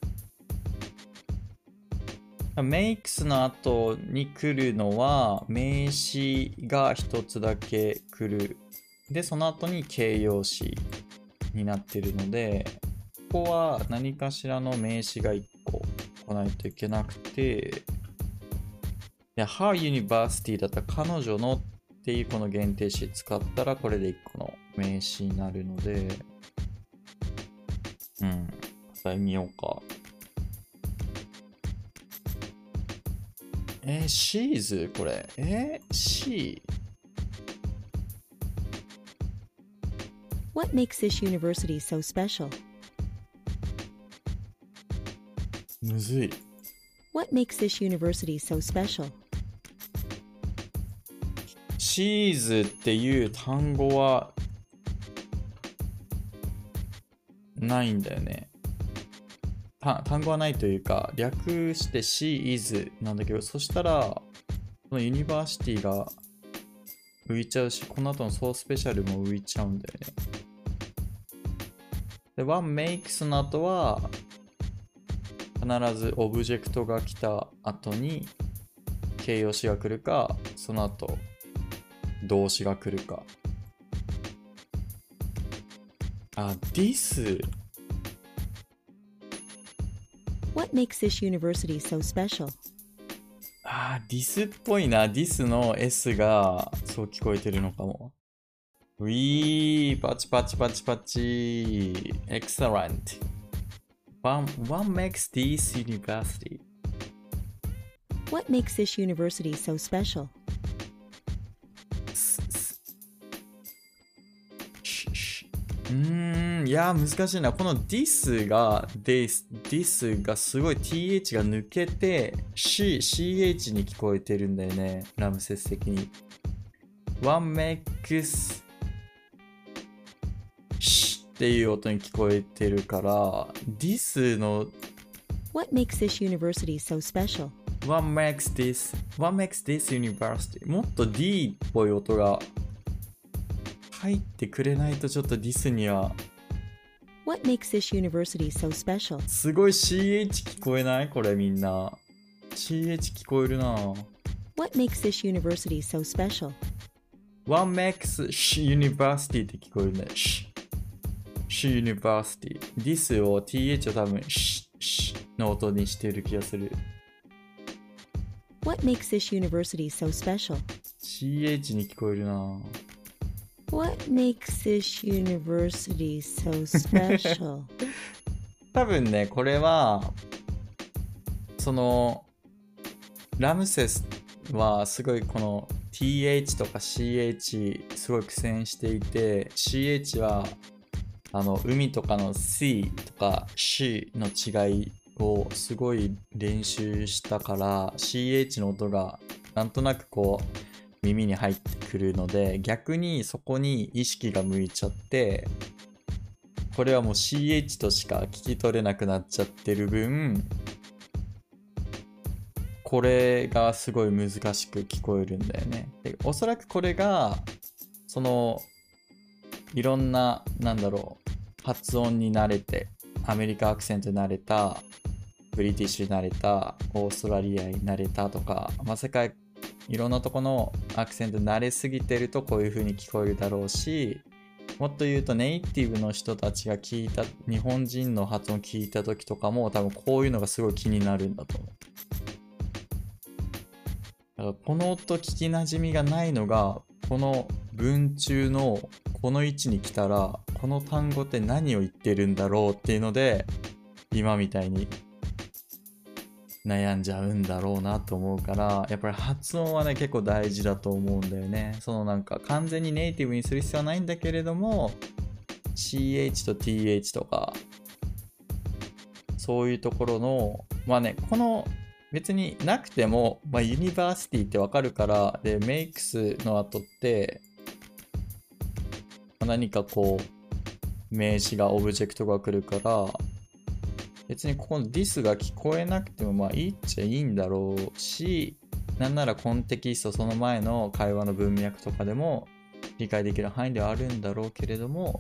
makes の後に来るのは名詞が一つだけ来る。で、その後に形容詞になってるので、ここは何かしらの名詞が1個来ないといけなくて、で、Her University だったら彼女のっていうこの限定詞使ったらこれで1個の名詞になるので、うん、答え見ようか。えー、she's これ。えー、she? What makes this university so special? むずい。What makes this university so special? She's っていう単語はないんだよね。単語はないというか、略して she is なんだけど、そしたら、このユニバーシティが浮いちゃうし、この後のソースペシャルも浮いちゃうんだよね。で、what makes の後は、必ずオブジェクトが来た後に形容詞が来るか、その後動詞が来るか。あ、this。What makes this university so special? あ、this っぽいな。this の s がそう聞こえてるのかも。ウィー、パチパチパチパチ。excellent. One, one makes this university. What makes this university so special? うーん、いやー、難しいな。この this が、this, this がすごい th が抜けて、c, ch に聞こえてるんだよね。ラムセス的に。one makes, っていう音に聞こえてるから、this の What makes this university so special? What makes this, what makes this university? もっと D っぽい音が入ってくれないとちょっと this には What makes this university so special? すごい CH 聞こえないこれみんな。CH 聞こえるな What makes this university so special? One makes sh university って聞こえるね。sh university。this を th を多分 sh sh の音にしてる気がする。What makes this university so special? CH に聞こえるな What makes this university so special? 多分ね、これは、その、ラムセスはすごいこの TH とか CH すごい苦戦していて、CH はあの海とかの C とか C の違いをすごい練習したから CH の音がなんとなくこう耳に入ってくるので逆にそこに意識が向いちゃってこれはもう CH としか聞き取れなくなっちゃってる分これがすごい難しく聞こえるんだよね。でおそらくこれがそのいろんななんだろう発音に慣れてアメリカアクセントに慣れたブリティッシュに慣れたオーストラリアに慣れたとか、まあ、世界いろんなとこのアクセント慣れすぎてるとこういう風に聞こえるだろうしもっと言うとネイティブの人たちが聞いた日本人の発音聞いた時とかも多分こういうのがすごい気になるんだと思う。だからこの音聞きなじみがないのがこの文中のこの位置に来たらこの単語って何を言ってるんだろうっていうので今みたいに悩んじゃうんだろうなと思うからやっぱり発音はね結構大事だと思うんだよね。そのなんか完全にネイティブにする必要はないんだけれども CH と TH とかそういうところのまあねこの別になくても、まあ、 university ってわかるからで makes の後って何かこう名詞が object が来るから別にここの this が聞こえなくてもまあいいっちゃいいんだろうしなんなら context その前の会話の文脈とかでも理解できる範囲ではあるんだろうけれども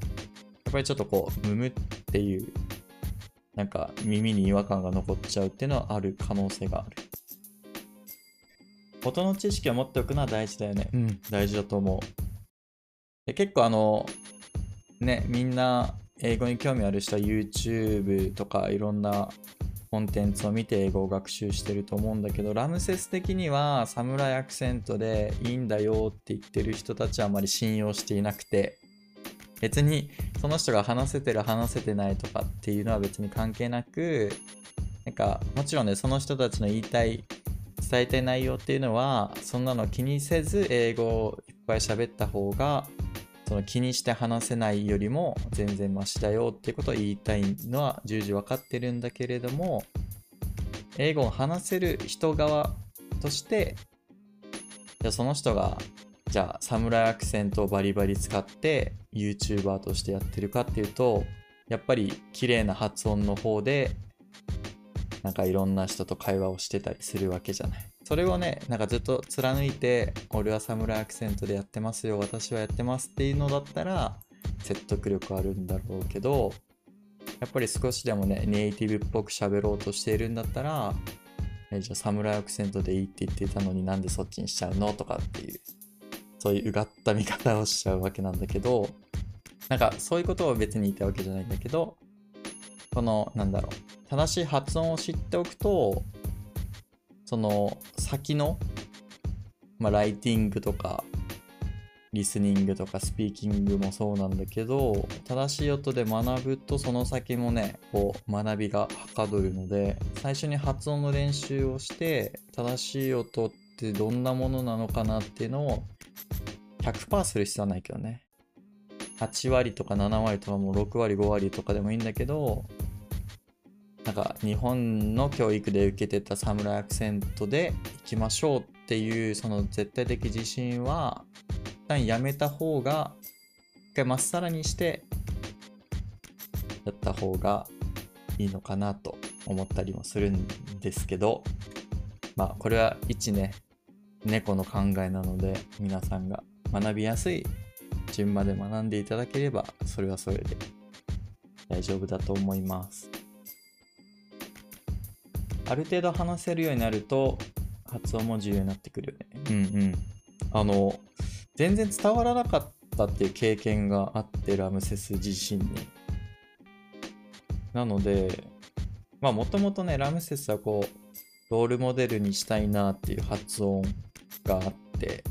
やっぱりちょっとこうムムっていうなんか耳に違和感が残っちゃうっていうのはある可能性がある。音の知識を持っておくのは大事だよね。うん。大事だと思う。で結構あのねみんな英語に興味ある人は YouTube とかいろんなコンテンツを見て英語を学習してると思うんだけどラムセス的にはサムライアクセントでいいんだよって言ってる人たちはあまり信用していなくて別にその人が話せてる話せてないとかっていうのは別に関係なくなんかもちろんねその人たちの言いたい伝えたい内容っていうのはそんなの気にせず英語をいっぱい喋った方がその気にして話せないよりも全然マシだよっていうことを言いたいのは重々分かってるんだけれども英語を話せる人側としてじゃあその人がじゃあサムライアクセントをバリバリ使って YouTuber としてやってるかっていうとやっぱり綺麗な発音の方でなんかいろんな人と会話をしてたりするわけじゃない。それをね、なんかずっと貫いて、俺はサムライアクセントでやってますよ、私はやってますっていうのだったら、説得力あるんだろうけど、やっぱり少しでもね、ネイティブっぽく喋ろうとしているんだったら、えじゃあサムライアクセントでいいって言ってたのになんでそっちにしちゃうのとかっていう、そういううがった見方をしちゃうわけなんだけど、なんかそういうことを別に言いたわけじゃないんだけど、この、なんだろう、正しい発音を知っておくと、その先の、まあ、ライティングとか、リスニングとかスピーキングもそうなんだけど、正しい音で学ぶとその先もね、こう学びがはかどるので、最初に発音の練習をして、正しい音ってどんなものなのかなっていうのを100%する必要はないけどね。8割とか7割とかもう6割5割とかでもいいんだけど、なんか日本の教育で受けてたサムライアクセントでいきましょうっていうその絶対的自信は一旦やめた方が一回まっさらにしてやった方がいいのかなと思ったりもするんですけどまあこれは一ね猫の考えなので皆さんが学びやすい順まで学んでいただければそれはそれで大丈夫だと思います。ある程度話せるようになると、発音も重要になってくるよね。うんうん。あの、全然伝わらなかったっていう経験があって、ラムセス自身に。なので、まあもともとね、ラムセスはこう、ロールモデルにしたいなっていう発音があって、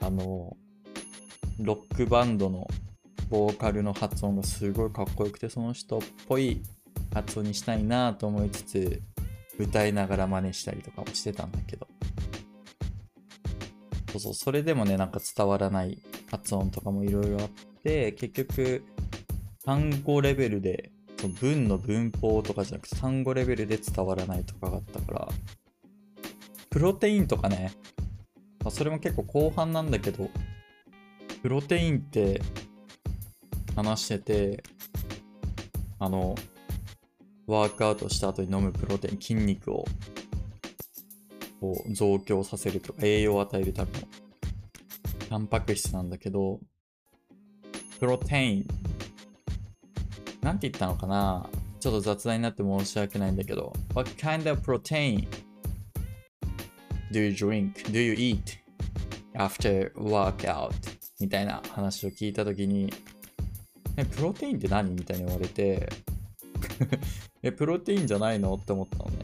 あの、ロックバンドのボーカルの発音がすごいかっこよくて、その人っぽい発音にしたいなと思いつつ、歌いながら真似したりとかもしてたんだけど。そうそう、それでもね、なんか伝わらない発音とかもいろいろあって、結局、単語レベルで、その文の文法とかじゃなくて単語レベルで伝わらないとかがあったから、プロテインとかね、まあ、それも結構後半なんだけど、プロテインって話してて、あの、ワークアウトした後に飲むプロテイン、筋肉をこう増強させるとか、栄養を与えるためのタンパク質なんだけど、プロテイン、なんて言ったのかな？ちょっと雑談になって申し訳ないんだけど、What kind of protein do you drink? Do you eat after workout? みたいな話を聞いたときに、え、プロテインって何？みたいに言われて、え、プロテインじゃないの？って思ったのね。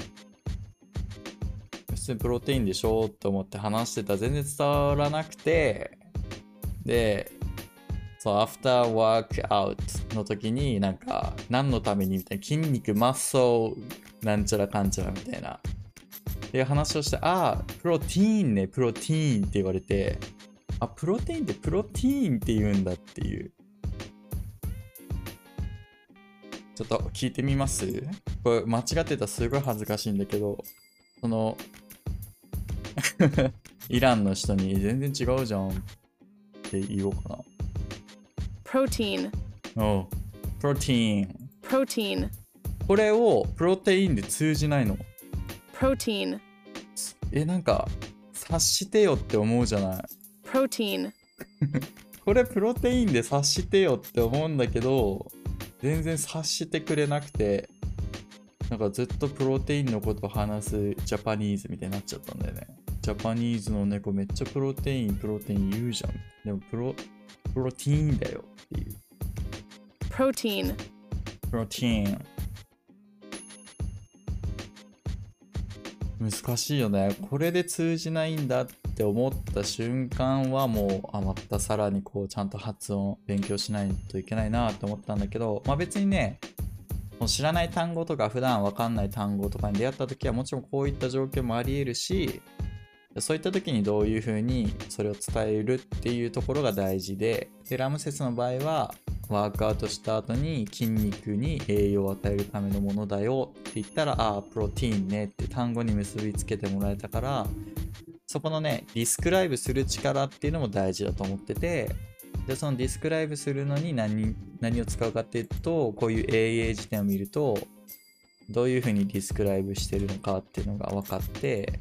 普通にプロテインでしょ？って思って話してたら全然伝わらなくて、で、そう、アフターワークアウトの時になんか、何のためにみたいな、筋肉、マッソー、なんちゃらかんちゃらみたいな。っていう話をして、ああ、プロテインね、プロテインって言われて、あ、プロテインってプロテインって言うんだっていう。ちょっと聞いてみます？これ間違ってたらすごい恥ずかしいんだけど、その、イランの人に全然違うじゃんって言おうかな。protein, おうプロテイン。protein, これをプロテインで通じないの？protein, え、なんか、察してよって思うじゃない？protein, これプロテインで察してよって思うんだけど、全然察してくれなくて、なんかずっとプロテインのことを話すジャパニーズみたいになっちゃったんだよね。ジャパニーズの猫めっちゃプロテイン、プロテイン言うじゃん。でもプロ、プロテインだよっていう。protein, プロテイン。難しいよね。これで通じないんだっって思った瞬間はもう、あ、またさらにこう、ちゃんと発音勉強しないといけないなって思ったんだけど、まあ別にね、知らない単語とか普段わかんない単語とかに出会った時はもちろんこういった状況もあり得るし、そういった時にどういうふうにそれを伝えるっていうところが大事で、で、ラムセスの場合は、ワークアウトした後に筋肉に栄養を与えるためのものだよって言ったら、ああ、プロテインねって単語に結びつけてもらえたから、そこのね、ディスクライブする力っていうのも大事だと思ってて、で、そのディスクライブするのに何何を使うかっていうと、こういう AA 辞典を見ると、どういうふうにディスクライブしてるのかっていうのが分かって、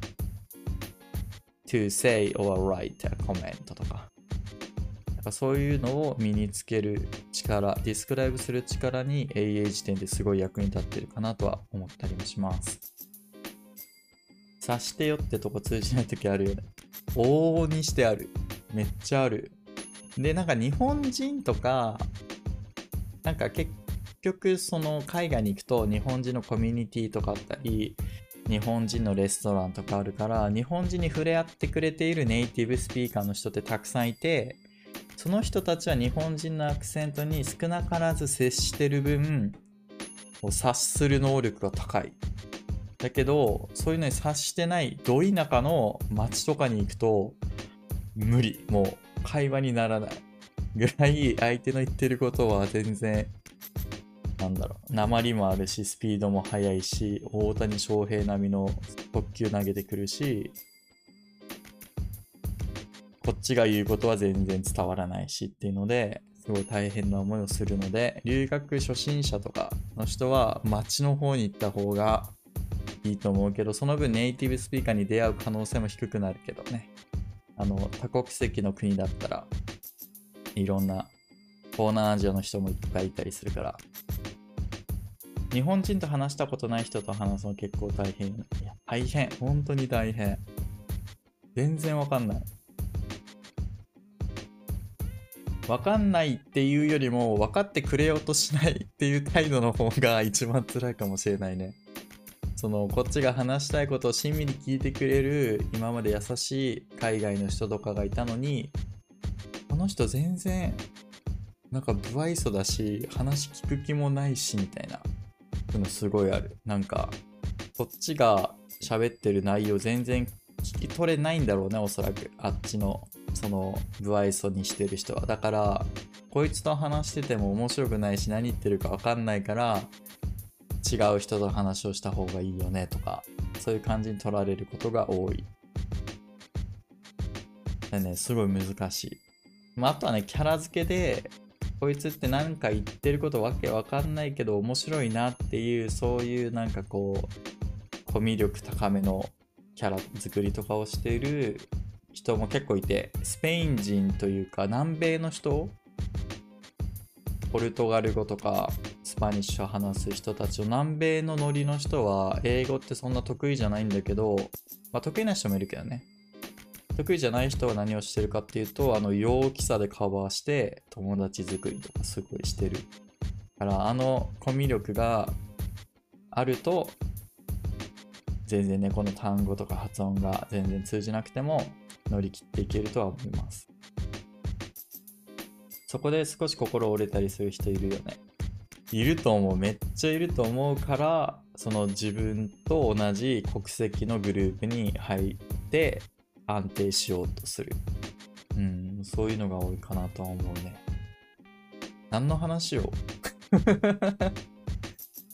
to say or write a comment とか、なんかそういうのを身につける力、ディスクライブする力に AA 辞典ですごい役に立ってるかなとは思ったりもします。察してよってとこ通じない時あるよね。往々にしてある。めっちゃある。で、なんか日本人とか、なんか結局その海外に行くと日本人のコミュニティとかあったり、日本人のレストランとかあるから、日本人に触れ合ってくれているネイティブスピーカーの人ってたくさんいて、その人たちは日本人のアクセントに少なからず接してる分、こう察する能力が高い。だけど、そういうのに察してない、ど田舎の街とかに行くと、無理。もう、会話にならない。ぐらい、相手の言ってることは全然、なんだろう、鉛もあるし、スピードも速いし、大谷翔平並みの特球投げてくるし、こっちが言うことは全然伝わらないしっていうので、すごい大変な思いをするので、留学初心者とかの人は街の方に行った方がいいと思うけど、その分ネイティブスピーカーに出会う可能性も低くなるけどね。あの、多国籍の国だったら、いろんな東南アジアの人もいっぱいいたりするから、日本人と話したことない人と話すの結構大変。いや、大変。本当に大変。全然わかんない。わかんないっていうよりも、分かってくれようとしないっていう態度の方が一番辛いかもしれないね。その、こっちが話したいことを親身に聞いてくれる、今まで優しい海外の人とかがいたのに、この人全然、なんか不愛想だし、話聞く気もないし、みたいな。のすごいある。なんか、こっちが喋ってる内容全然聞き取れないんだろうね、おそらく。あっちの、その、不愛想にしてる人は。だから、こいつと話してても面白くないし、何言ってるかわかんないから、違う人と話をした方がいいよね、とか、そういう感じに取られることが多い。でね、すごい難しい。まあ、あとはね、キャラ付けで、こいつってなんか言ってることわけわかんないけど面白いなっていう、そういうなんかこう、コミュ力高めのキャラ作りとかをしている人も結構いて、スペイン人というか南米の人ポルトガル語とかスパニッシュを話す人たちを南米のノリの人は英語ってそんな得意じゃないんだけど、まあ、得意な人もいるけどね。得意じゃない人は何をしてるかっていうとあの陽気さでカバーして友達作りとかすごいしてるからあのコミュ力があると全然ねこの単語とか発音が全然通じなくても乗り切っていけるとは思います。そこで少し心折れたりする人いるよね。いると思うめっちゃいると思うからその自分と同じ国籍のグループに入って安定しようとする。うんそういうのが多いかなとは思うね。何の話を？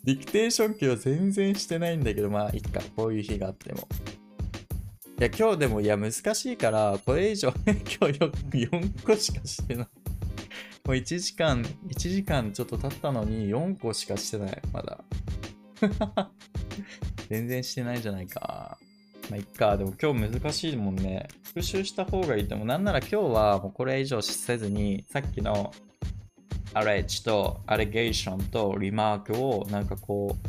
ディクテーション機は全然してないんだけどまあいっか。こういう日があっても。いや今日でもいや難しいからこれ以上今日よ4個しかしてない。もう1時間、1時間ちょっと経ったのに4個しかしてない、まだ。全然してないじゃないか。まあ、いっか。でも今日難しいもんね。復習した方がいいと思う。なんなら今日はもうこれ以上せずに、さっきのアレッジとアレゲーションとリマークをなんかこう、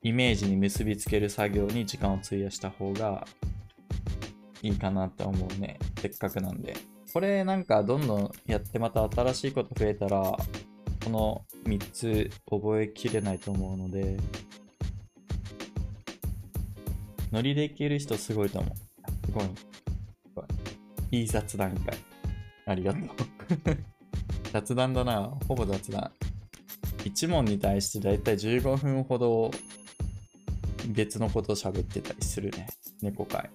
イメージに結びつける作業に時間を費やした方がいいかなって思うね。せっかくなんで。これなんかどんどんやってまた新しいこと増えたら、この3つ覚えきれないと思うので、ノリでいける人すごいと思う。すごい。いいい雑談会。ありがとう。雑談だな。ほぼ雑談。1問に対してだいたい15分ほど別のことを喋ってたりするね。猫会。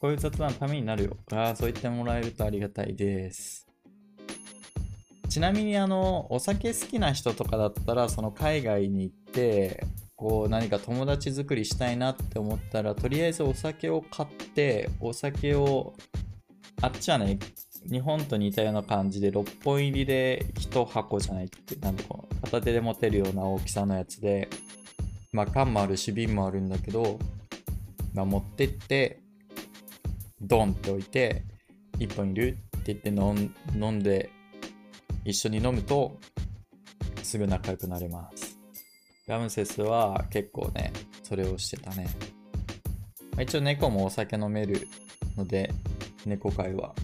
こういう雑談のためになるよ。ああ、そう言ってもらえるとありがたいです。ちなみに、あの、お酒好きな人とかだったら、その海外に行って、こう何か友達作りしたいなって思ったら、とりあえずお酒を買って、お酒を、あっちはね、日本と似たような感じで6本入りで1箱じゃないって、なんでこの片手で持てるような大きさのやつで、まあ缶もあるし瓶もあるんだけど、まあ、持ってって、ドンって置いて、1本いるって言って飲ん飲んで、一緒に飲むと、すぐ仲良くなれます。ラムセスは結構ね、それをしてたね。まあ一応猫もお酒飲めるので、猫会は。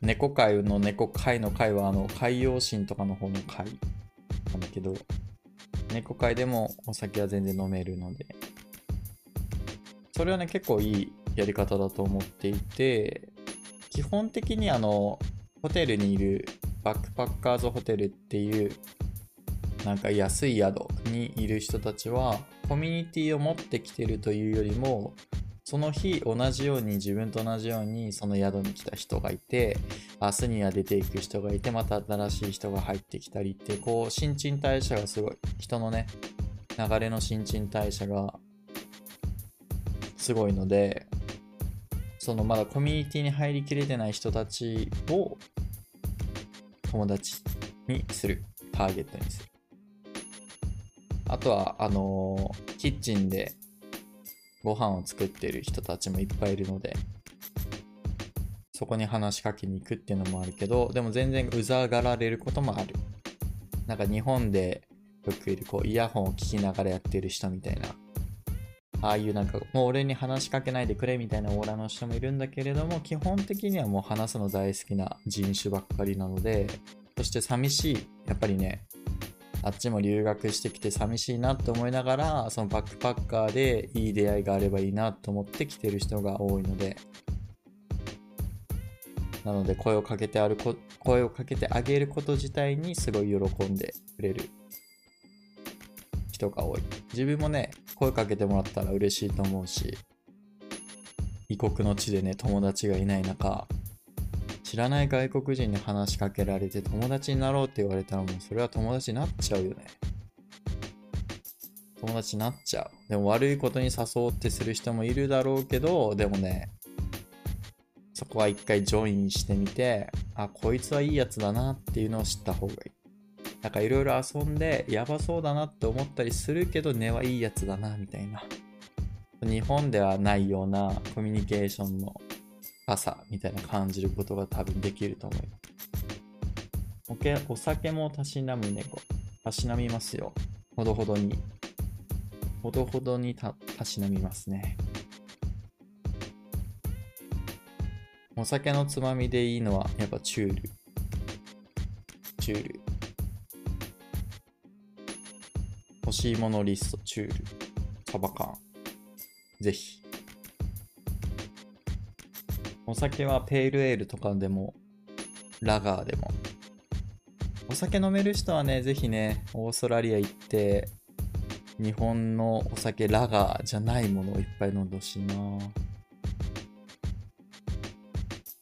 猫会の猫会の会は、あの、海洋神とかの方の会なんだけど、猫会でもお酒は全然飲めるので、それはね、結構いいやり方だと思っていて、基本的にあの、ホテルにいるバックパッカーズホテルっていう、なんか安い宿にいる人たちは、コミュニティを持ってきてるというよりも、その日同じように自分と同じようにその宿に来た人がいて、明日には出ていく人がいて、また新しい人が入ってきたりって、こう、新陳代謝がすごい、人のね、流れの新陳代謝がすごいので、そのまだコミュニティに入りきれてない人たちを友達にする。ターゲットにする。あとは、あのーキッチンでご飯を作ってる人たちもいっぱいいるので、そこに話しかけに行くっていうのもあるけど、でも全然うざがられることもある。なんか日本でよくいるこうイヤホンを聞きながらやってる人みたいな。ああいうなんかもう俺に話しかけないでくれみたいなオーラの人もいるんだけれども基本的にはもう話すの大好きな人種ばっかりなのでそして寂しい。やっぱりねあっちも留学してきて寂しいなって思いながらそのバックパッカーでいい出会いがあればいいなと思って来てる人が多いので。なので声をかけてある声をかけてあげること自体にすごい喜んでくれる。人が多い。自分もね声かけてもらったら嬉しいと思うし異国の地でね友達がいない中知らない外国人に話しかけられて友達になろうって言われたらもうそれは友達になっちゃうよね。友達になっちゃう。でも悪いことに誘おうってする人もいるだろうけどでもねそこは一回ジョインしてみてあこいつはいいやつだなっていうのを知った方がいい。なんかいろいろ遊んでやばそうだなって思ったりするけど根はいいやつだなみたいな。日本ではないようなコミュニケーションの朝みたいな感じることが多分できると思いますおけお酒もたしなむ猫。たしなみますよ。ほどほどに。ほどほどにたたしなみますね。お酒のつまみでいいのはやっぱチュール。チュール。しいものリスト、チュール、サバ缶。ぜひ。お酒はペールエールとかでも、ラガーでも。お酒飲める人はね、ぜひね、オーストラリア行って、日本のお酒ラガーじゃないものをいっぱい飲んでほしいな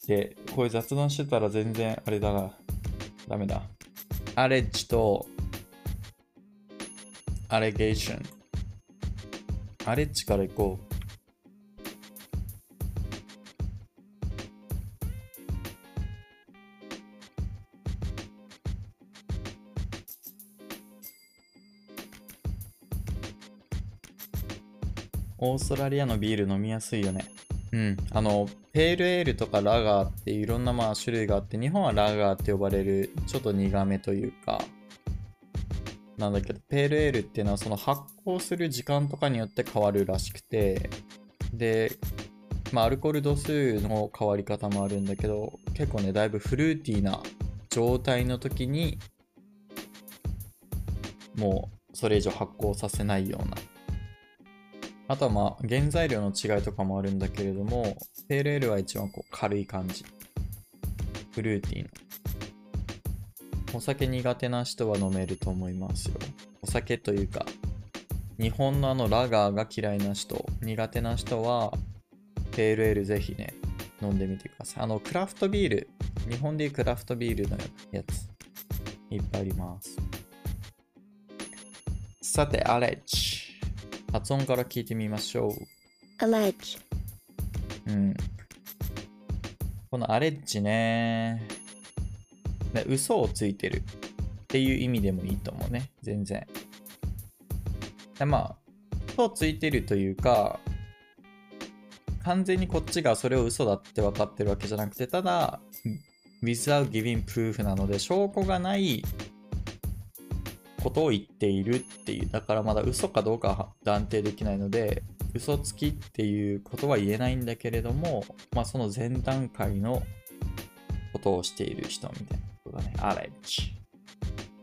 で、こういう雑談してたら全然あれだな。ダメだ。アレッジとアレゲーション。アレッジから行こう。オーストラリアのビール飲みやすいよね。うん。あの、ペールエールとかラガーっていろんなまあ種類があって、日本はラガーって呼ばれるちょっと苦めというか、なんだけど、ペールエールっていうのはその発酵する時間とかによって変わるらしくて、で、まあアルコール度数の変わり方もあるんだけど、結構ね、だいぶフルーティーな状態の時に、もうそれ以上発酵させないような。あとはまあ原材料の違いとかもあるんだけれども、ペールエールは一番こう軽い感じ。フルーティーな。お酒苦手な人は飲めると思いますよ。お酒というか、日本のあのラガーが嫌いな人、苦手な人は、ペールエールぜひね、飲んでみてください。あの、クラフトビール、日本でいうクラフトビールのやつ、いっぱいあります。さて、アレッジ。発音から聞いてみましょう。allege, うん。このアレッジね。ね嘘をついてるっていう意味でもいいと思うね。全然。でまあ、嘘をついてるというか、完全にこっちがそれを嘘だって分かってるわけじゃなくて、ただ、without giving proof なので、証拠がないことを言っているっていう。だからまだ嘘かどうかは断定できないので、嘘つきっていうことは言えないんだけれども、まあその前段階のことをしている人みたいなだね。アレッジ。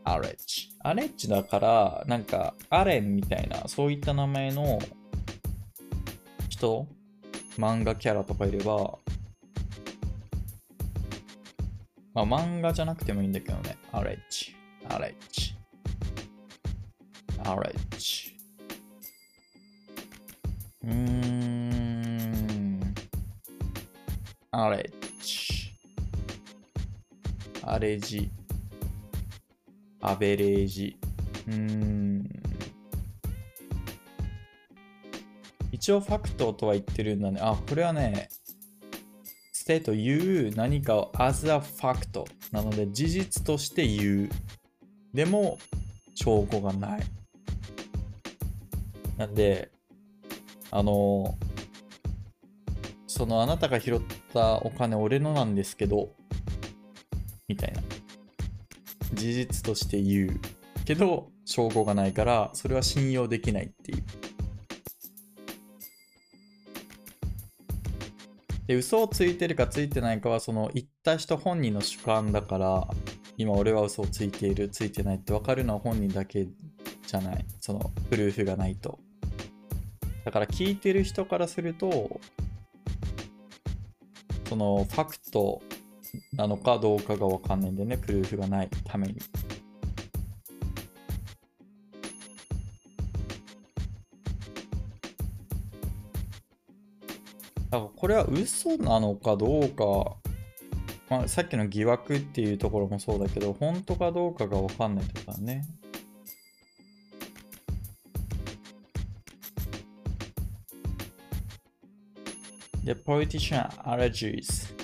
アレッジ。アレッジだから、なんか、アレンみたいな、そういった名前の人、漫画キャラとかいれば、まあ漫画じゃなくてもいいんだけどね。アレッジ。アレッジ。アレッジ。うーん。アレッジ。アレジ。アベレージ。うーん。一応 fact とは言ってるんだね。あ、これはね、 state 言う何かを as a fact なので事実として言う。でも、証拠がない。なんで、あの、そのあなたが拾ったお金俺のなんですけど、事実として言うけど証拠がないからそれは信用できないっていう。で嘘をついてるかついてないかはその言った人本人の主観だから今俺は嘘をついているついてないって分かるのは本人だけじゃない。そのプルーフがないと。だから聞いてる人からするとそのファクトなのかどうかが分かんないんだよねプルーフがないために。だからこれは嘘なのかどうか、まあ、さっきの疑惑っていうところもそうだけど本当かどうかが分かんないとかね。The politician allergies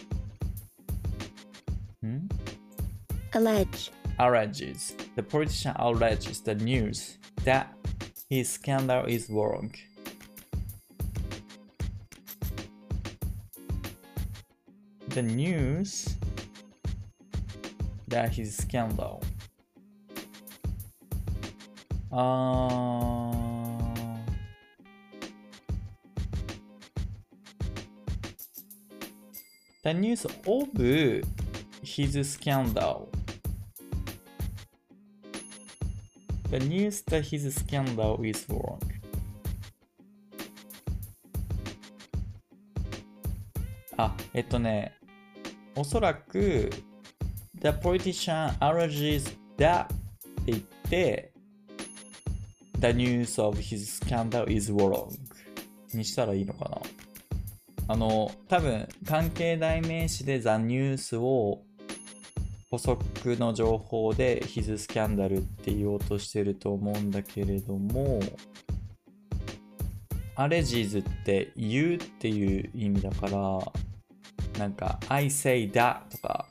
allege, Alleges. The politician alleges the news that his scandal is wrong. The news that his scandal. Uh, the news of his scandal. The news that his scandal is wrong. あ、えっとね、おそらく、The politician alleges that って言って、The news of his scandal is wrong にしたらいいのかなあの、多分、関係代名詞で The News を補足の情報で His Scandal って言おうとしてると思うんだけれども、アレジーズって言うっていう意味だから、なんか I say that とか、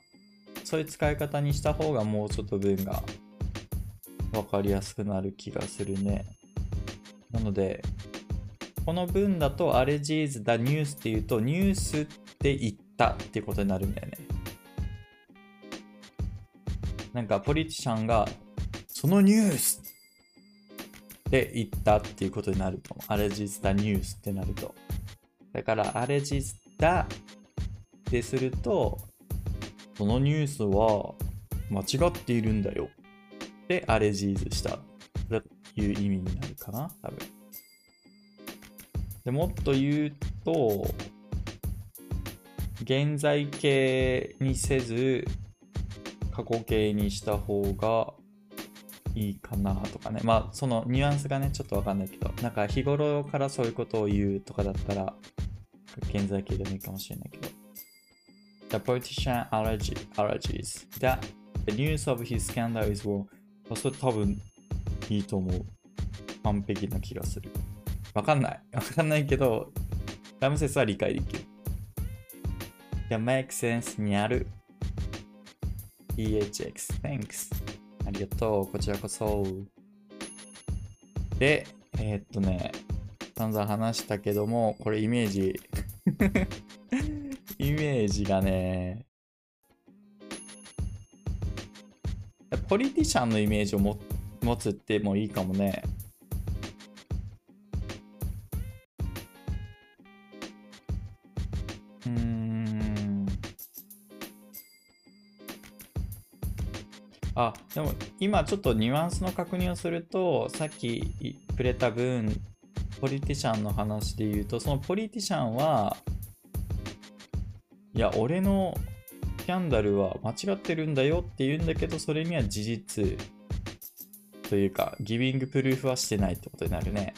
そういう使い方にした方がもうちょっと文がわかりやすくなる気がするね。なので、この文だと、アレジーズ・ダ・ニュースっていうと、ニュースって言ったっていうことになるんだよね。なんか、ポリティシャンが、そのニュースって言ったっていうことになると思う。アレジーズ・ダ・ニュースってなると。だから、アレジーズ・ダってすると、そのニュースは間違っているんだよ。で、アレジーズした。という意味になるかな？多分。でもっと言うと、現在形にせず、過去形にした方がいいかなとかね。まあ、そのニュアンスがね、ちょっとわかんないけど、なんか日頃からそういうことを言うとかだったら、現在形でもいいかもしれないけど。The politician allergy, allergies that the news of his scandal is wrong. それ多分いいと思う。完璧な気がする。わかんない。わかんないけど、ラムセスは理解できる。いや、make sense にある。THX thanks. ありがとう。こちらこそ。で、えーっとね、散々話したけども、これイメージ、イメージがね、ポリティシャンのイメージを持つってもいいかもね。あ、でも今ちょっとニュアンスの確認をすると、さっき触れた分、ポリティシャンの話で言うと、そのポリティシャンは、いや、俺のキャンダルは間違ってるんだよって言うんだけど、それには事実というか、ギビングプルーフはしてないってことになるね。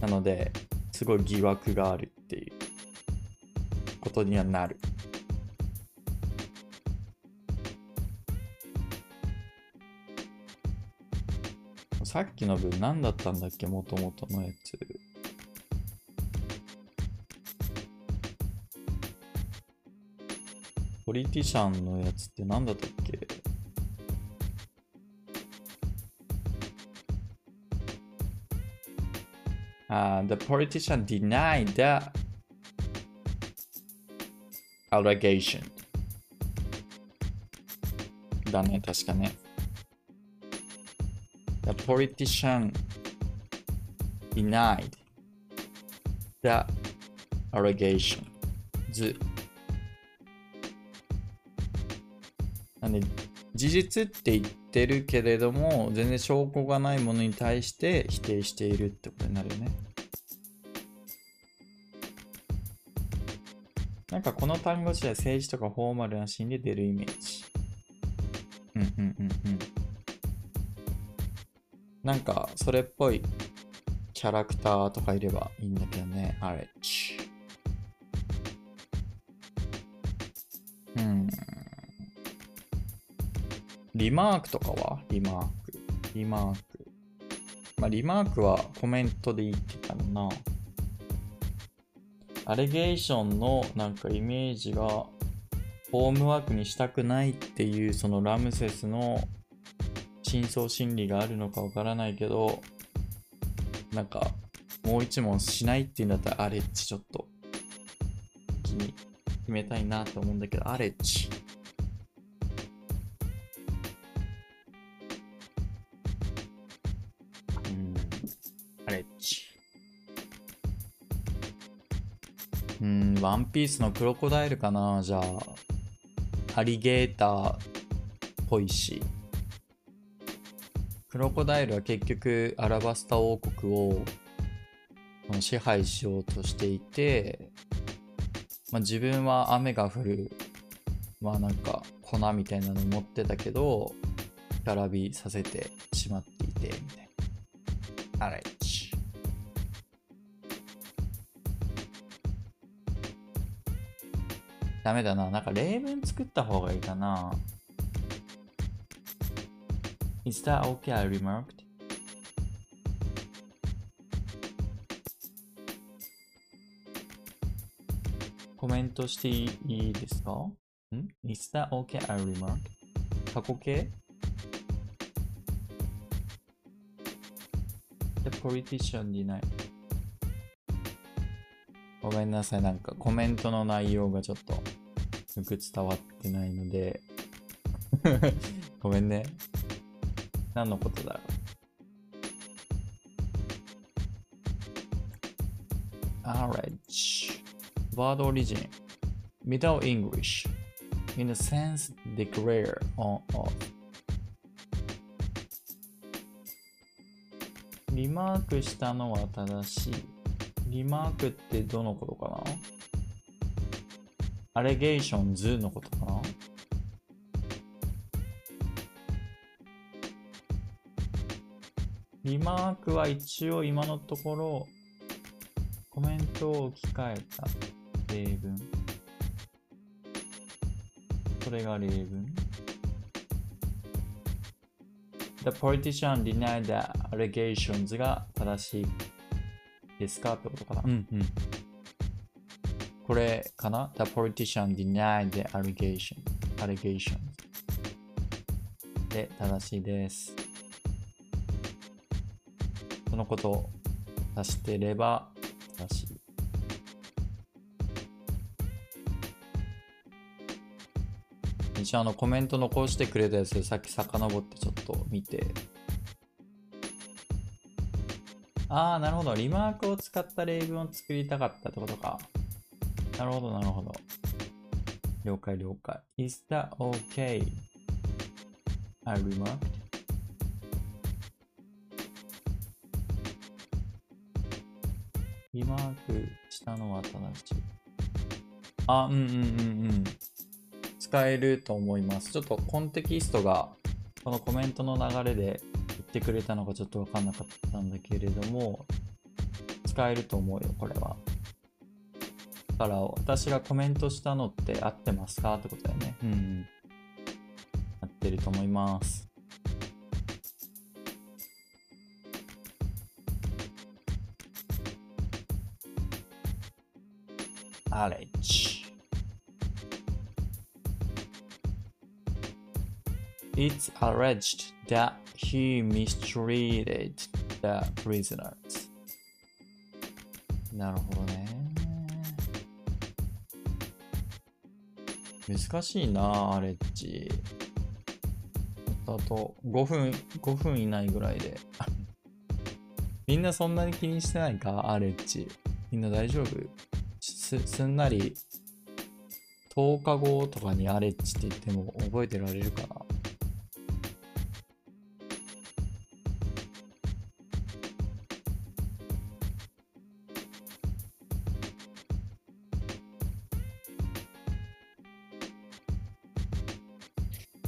なので、すごい疑惑があるっていうことにはなる。さっきの分何だったんだっけ？もともとのやつ。ポリティシャンのやつって何だったっけ？あー the politician denied the allegation だね、確かね。The politician denied the allegation. 図。なんで、事実って言ってるけれども、全然証拠がないものに対して否定しているってことになるよね。なんかこの単語自体政治とかフォーマルなシーンで出るイメージ。うんうんうん。なんかそれっぽいキャラクターとかいればいいんだけどね。アレッジ。うん。リマークとかは？リマーク。リマーク。まあ、リマークはコメントでいいって言ったのな。アレゲーションのなんかイメージがホームワークにしたくないっていうそのラムセスの深層心理があるのかわからないけどなんかもう一問しないっていうんだったらアレッジちょっと気に決めたいなと思うんだけどアレッジうんアレッジうんワンピースのクロコダイルかなじゃあ。アリゲーターっぽいし。ロコダイルは結局アラバスタ王国を支配しようとしていて、まあ、自分は雨が降るまあなんか粉みたいなの持ってたけど並びさせてしまっていてみたいな。あらいち。ダメだな。なんか例文作った方がいいかな。Is that okay? I remarked. コメントしていいですかん ?Is that okay? I remarked. 過去形 ?The politician denied. ごめんなさい。なんかコメントの内容がちょっとよく伝わってないのでごめんね。何のことだろう ?Alright. Word origin. Middle English. In a sense, declare on off. リマークしたのは正しい。リマークってどのことかなアレゲーションズのことかなリマークは一応今のところコメントを置き換えた例文。それが例文。The politician denied the allegations が正しいですかってことかな。うんうん。これかな ?The politician denied the allegation. allegations で正しいです。そのことを足してれば正しい。一応あのコメント残してくれたやつさっき遡ってちょっと見て。ああ、なるほど。リマークを使った例文を作りたかったってことか。なるほど、なるほど。了解、了解。Is that okay? I remarked. マークしたのは正しい。あ、うんうんうんうん。使えると思います。ちょっとコンテキストがこのコメントの流れで言ってくれたのがちょっとわかんなかったんだけれども、使えると思うよ、これは。だから私がコメントしたのって合ってますか？ってことだよね。うん、うん。合ってると思います。アレッジ。It's alleged that he mistreated the prisoners. なるほどね。難しいな、アレッジ。あと5分、5分以内ぐらいで。みんなそんなに気にしてないか？アレッジ。みんな大丈夫？すすんなり10日後とかにアレッジって言っても覚えてられるかな？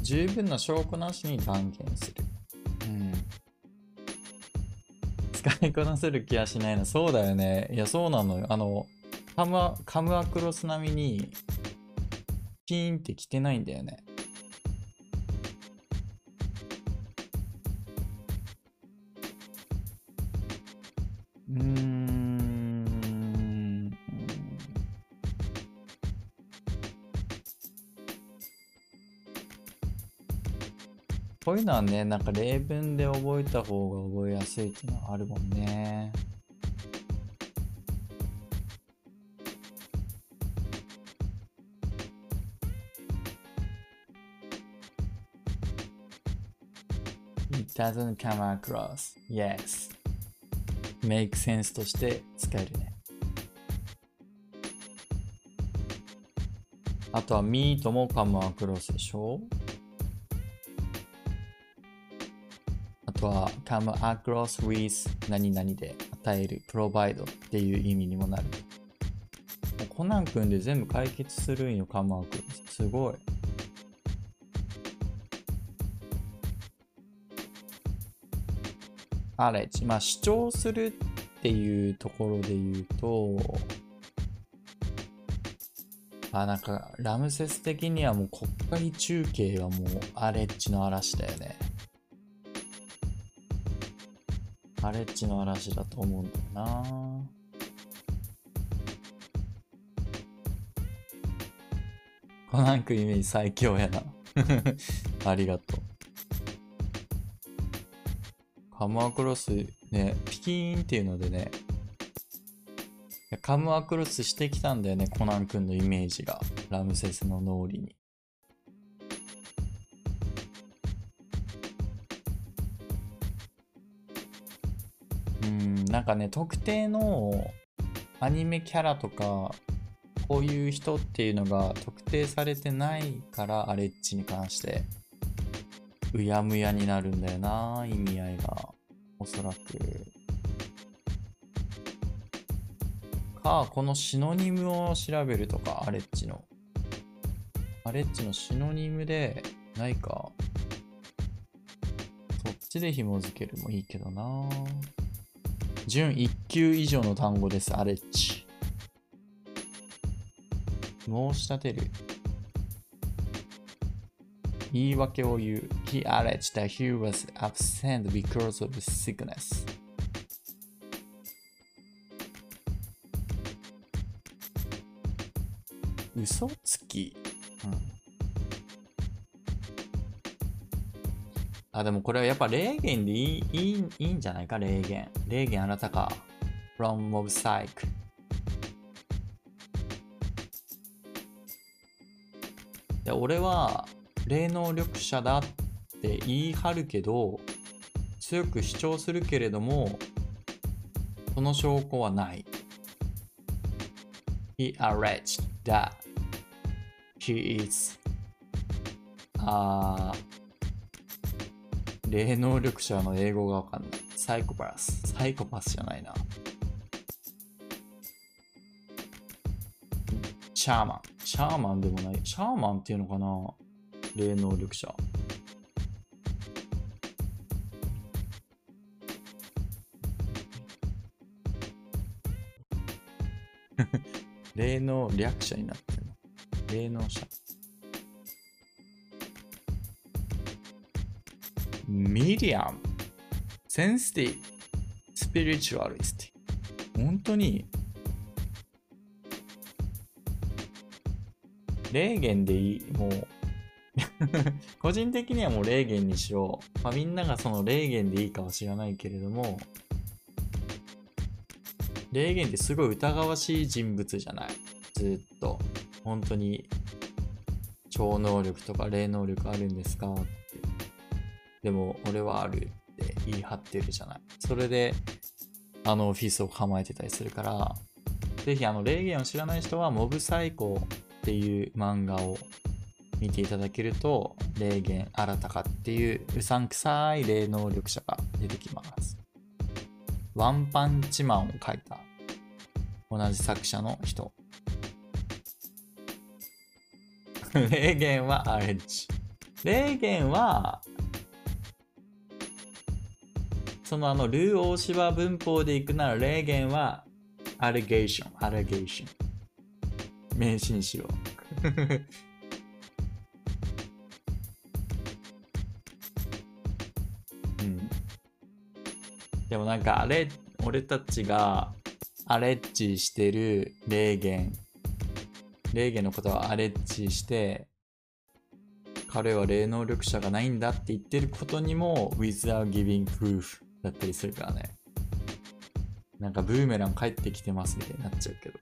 十分な証拠なしに断言する。うん。使いこなせる気はしないな。そうだよね。いや、そうなのよ。あの、カムアカムアクロス並みに、ピーンって来てないんだよね。うーん。こういうのはね、なんか例文で覚えた方が覚えやすいっていうのはあるもんね。Doesn't come across. Yes. make sense として使えるね。あとは meet も come across でしょあとは come across with 何々で与える provide っていう意味にもなる。コナン君で全部解決するんよ、come across。すごい。アレッジ。まあ主張するっていうところで言うと、あ、なんか、ラムセス的にはもう国会中継はもうアレッジの嵐だよね。アレッジの嵐だと思うんだよなコナン君イメージ最強やな。ありがとう。カムアクロスね、ピキーンっていうのでね、カムアクロスしてきたんだよね、コナン君のイメージが。ラムセスの脳裏に。うん、なんかね、特定のアニメキャラとか、こういう人っていうのが特定されてないから、アレッジに関して、うやむやになるんだよな、意味合いが。おそらく。か、このシノニムを調べるとか、アレッジの。アレッジのシノニムで、ないか。そっちで紐付けるもいいけどな。準1級以上の単語です、アレッジ。申し立てる。言い訳を言う。He alleged that he was absent because of sickness. 嘘つき。うん。あ、でもこれはやっぱ霊言でいいいいいいんじゃないか霊言。霊言あなたか。from of psych。で俺は霊能力者だって言い張るけど強く主張するけれどもその証拠はない。He alleged that he is あ霊能力者の英語がわかんない。サイコパス。サイコパスじゃないな。シャーマン。シャーマンでもない。シャーマンっていうのかな？霊能力者。霊能力者になってるの。霊能者。 Medium。 Sensitive。 Spiritualistィ。本当に霊言でいい。もう 個人的にはもう霊言にしよう。まあ、みんながその霊言でいいかは知らないけれども、霊言ってすごい疑わしい人物じゃない。ずっと。本当に超能力とか霊能力あるんですか？って。でも俺はあるって言い張ってるじゃない。それで、あのオフィスを構えてたりするから、ぜひあの霊言を知らない人はモブサイコっていう漫画を見ていただけると、霊言新たかっていううさんくさい霊能力者が出てきます。ワンパンチマンを書いた同じ作者の人。霊言はアレッジ。霊言は、そのあの、ルー大芝文法でいくなら、霊言は、アレゲーション、アレゲーション。名詞にしよう。でもなんか、あれ、俺たちが、アレッジしてる霊言。霊言のことはアレッジして、彼は霊能力者がないんだって言ってることにも without giving proof だったりするからね。なんかブーメラン帰ってきてますみたいになっちゃうけど。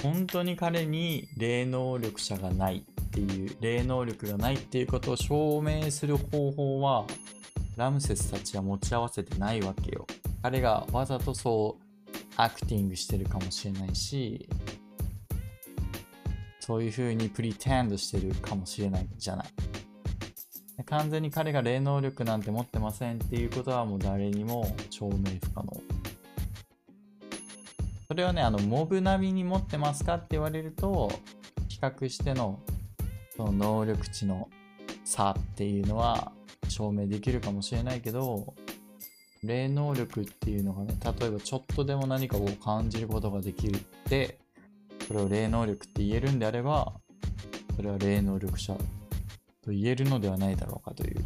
本当に彼に霊能力者がないっていう、霊能力がないっていうことを証明する方法は、ラムセスたちは持ち合わせてないわけよ。彼がわざとそうアクティングしてるかもしれないし、そういう風にプリテンドしてるかもしれないじゃない。完全に彼が霊能力なんて持ってませんっていうことはもう誰にも証明不可能。それをね、あの、モブ並みに持ってますかって言われると、比較しての、その能力値の差っていうのは証明できるかもしれないけど、霊能力っていうのがね、例えばちょっとでも何かを感じることができるって、それを霊能力って言えるんであれば、それは霊能力者と言えるのではないだろうかという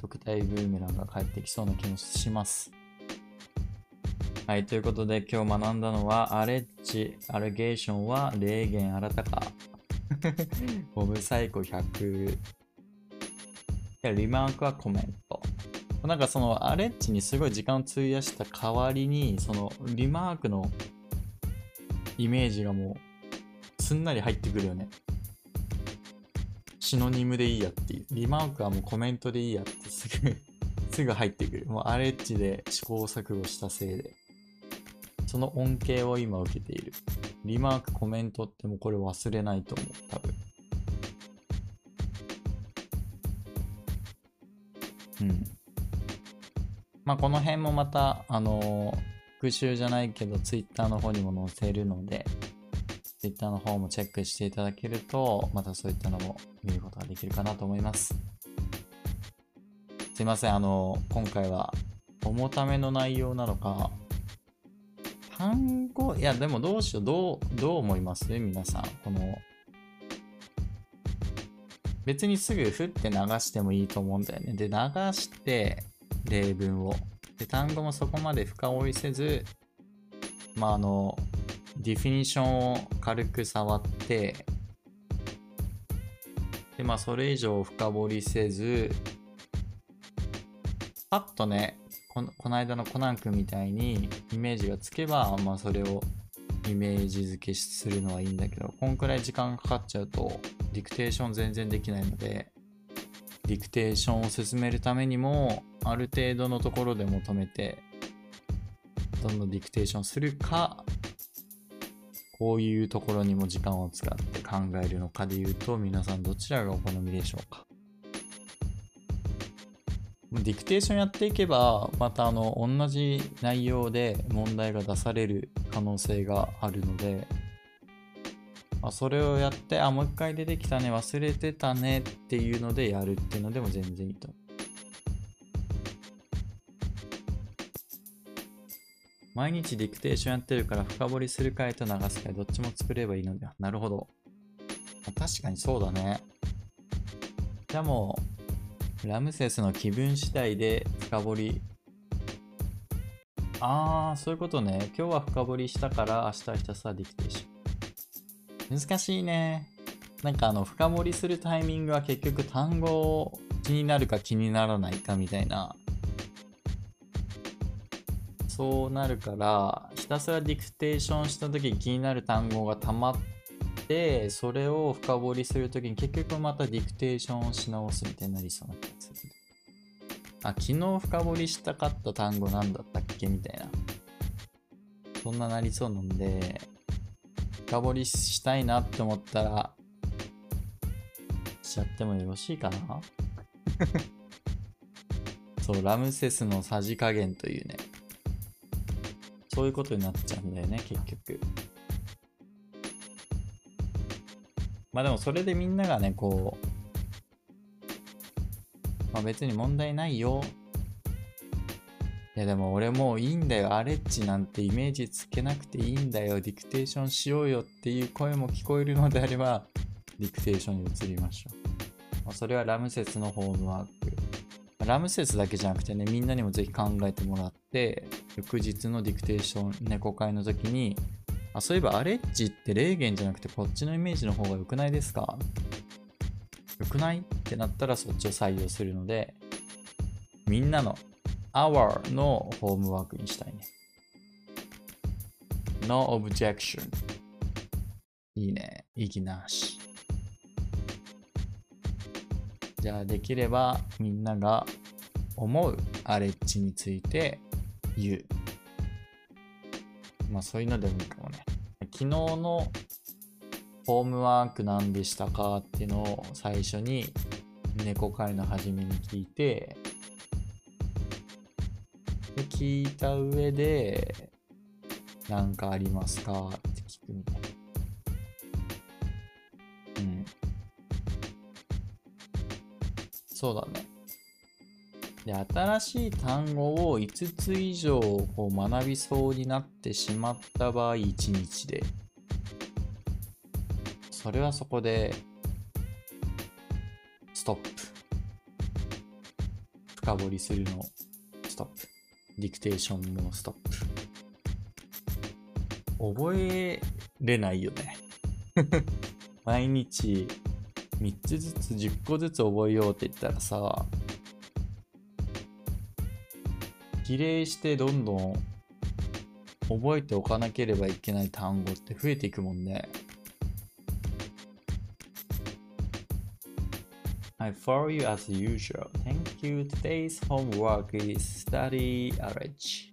特大ブーメランが返ってきそうな気もします。はい、ということで今日学んだのは、アレッジ、アレゲーションは霊言新たか。ボブサイコ100。リマークはコメント。なんかそのアレッジにすごい時間を費やした代わりに、そのリマークのイメージがもうすんなり入ってくるよね。シノニムでいいやっていう。リマークはもうコメントでいいやってすぐ すぐ入ってくる。もうアレッジで試行錯誤したせいで。その恩恵を今受けている。リマーク、コメントってもうこれ忘れないと思う、多分。うん。まあこの辺もまた、あのー復習じゃないけど、ツイッターの方にも載せるので、ツイッターの方もチェックしていただけると、またそういったのも見ることができるかなと思います。すいません、あの、今回は重ための内容なのか、単語、いや、でもどうしよう、どう、どう思います？皆さん。この、別にすぐふって流してもいいと思うんだよね。で、流して、例文を。で、単語もそこまで深追いせず、まあ、あの、ディフィニションを軽く触って、で、まあ、それ以上深掘りせず、パッとね、このこの間のコナン君みたいにイメージがつけば、まあ、それをイメージ付けするのはいいんだけど、こんくらい時間かかっちゃうと、ディクテーション全然できないので、ディクテーションを進めるためにも、ある程度のところで求めて、どんどんディクテーションするか、こういうところにも時間を使って考えるのかで言うと、皆さんどちらがお好みでしょうか？ディクテーションやっていけば、またあの、同じ内容で問題が出される可能性があるので、まあ、それをやって、あ、もう一回出てきたね、忘れてたねっていうのでやるっていうのでも全然いいと。毎日ディクテーションやってるから深掘りする回と流す回どっちも作ればいいのでは。なるほど。確かにそうだね。じゃあもう、ラムセスの気分次第で深掘り。あー、そういうことね。今日は深掘りしたから明日はひたすらディクテーション。難しいね。なんかあの、深掘りするタイミングは結局単語気になるか気にならないかみたいな。そうなるから、ひたすらディクテーションした時気になる単語がたまってで、それを深掘りするときに結局またディクテーションをし直すみたいになりそうな気がする。あ、昨日深掘りしたかった単語なんだったっけみたいな。そんななりそうなんで、深掘りしたいなって思ったら、しちゃってもよろしいかな？そう、ラムセスのさじ加減というね。そういうことになっちゃうんだよね、結局。まあでもそれでみんながね、こう、まあ別に問題ないよ。いやでも俺もういいんだよ。アレッジなんてイメージつけなくていいんだよ。ディクテーションしようよっていう声も聞こえるのであれば、ディクテーションに移りましょう。まあそれはラムセスのホームワーク。ラムセスだけじゃなくてね、みんなにもぜひ考えてもらって、翌日のディクテーション、猫会の時に、あ、そういえばアレッジってレーゲンじゃなくてこっちのイメージの方が良くないですか？良くない？ってなったらそっちを採用するので、みんなの our のホームワークにしたいね。no objection. いいね。意義なし。じゃあできればみんなが思うアレッジについて言う。まあそういうのでもいいかもね。昨日のホームワーク何でしたかっていうのを最初に猫会の初めに聞いて、で聞いた上で、何かありますかって聞くみたいな。うん。そうだね。で、新しい単語を5つ以上こう学びそうになってしまった場合、1日で。それはそこで、ストップ。深掘りするの、ストップ。ディクテーションもストップ。覚えれないよね。毎日3つずつ10個ずつ覚えようって言ったらさ、比例してどんどん覚えておかなければいけない単語って増えていくもんね。I follow you as usual. Thank you. Today's homework is study Arch.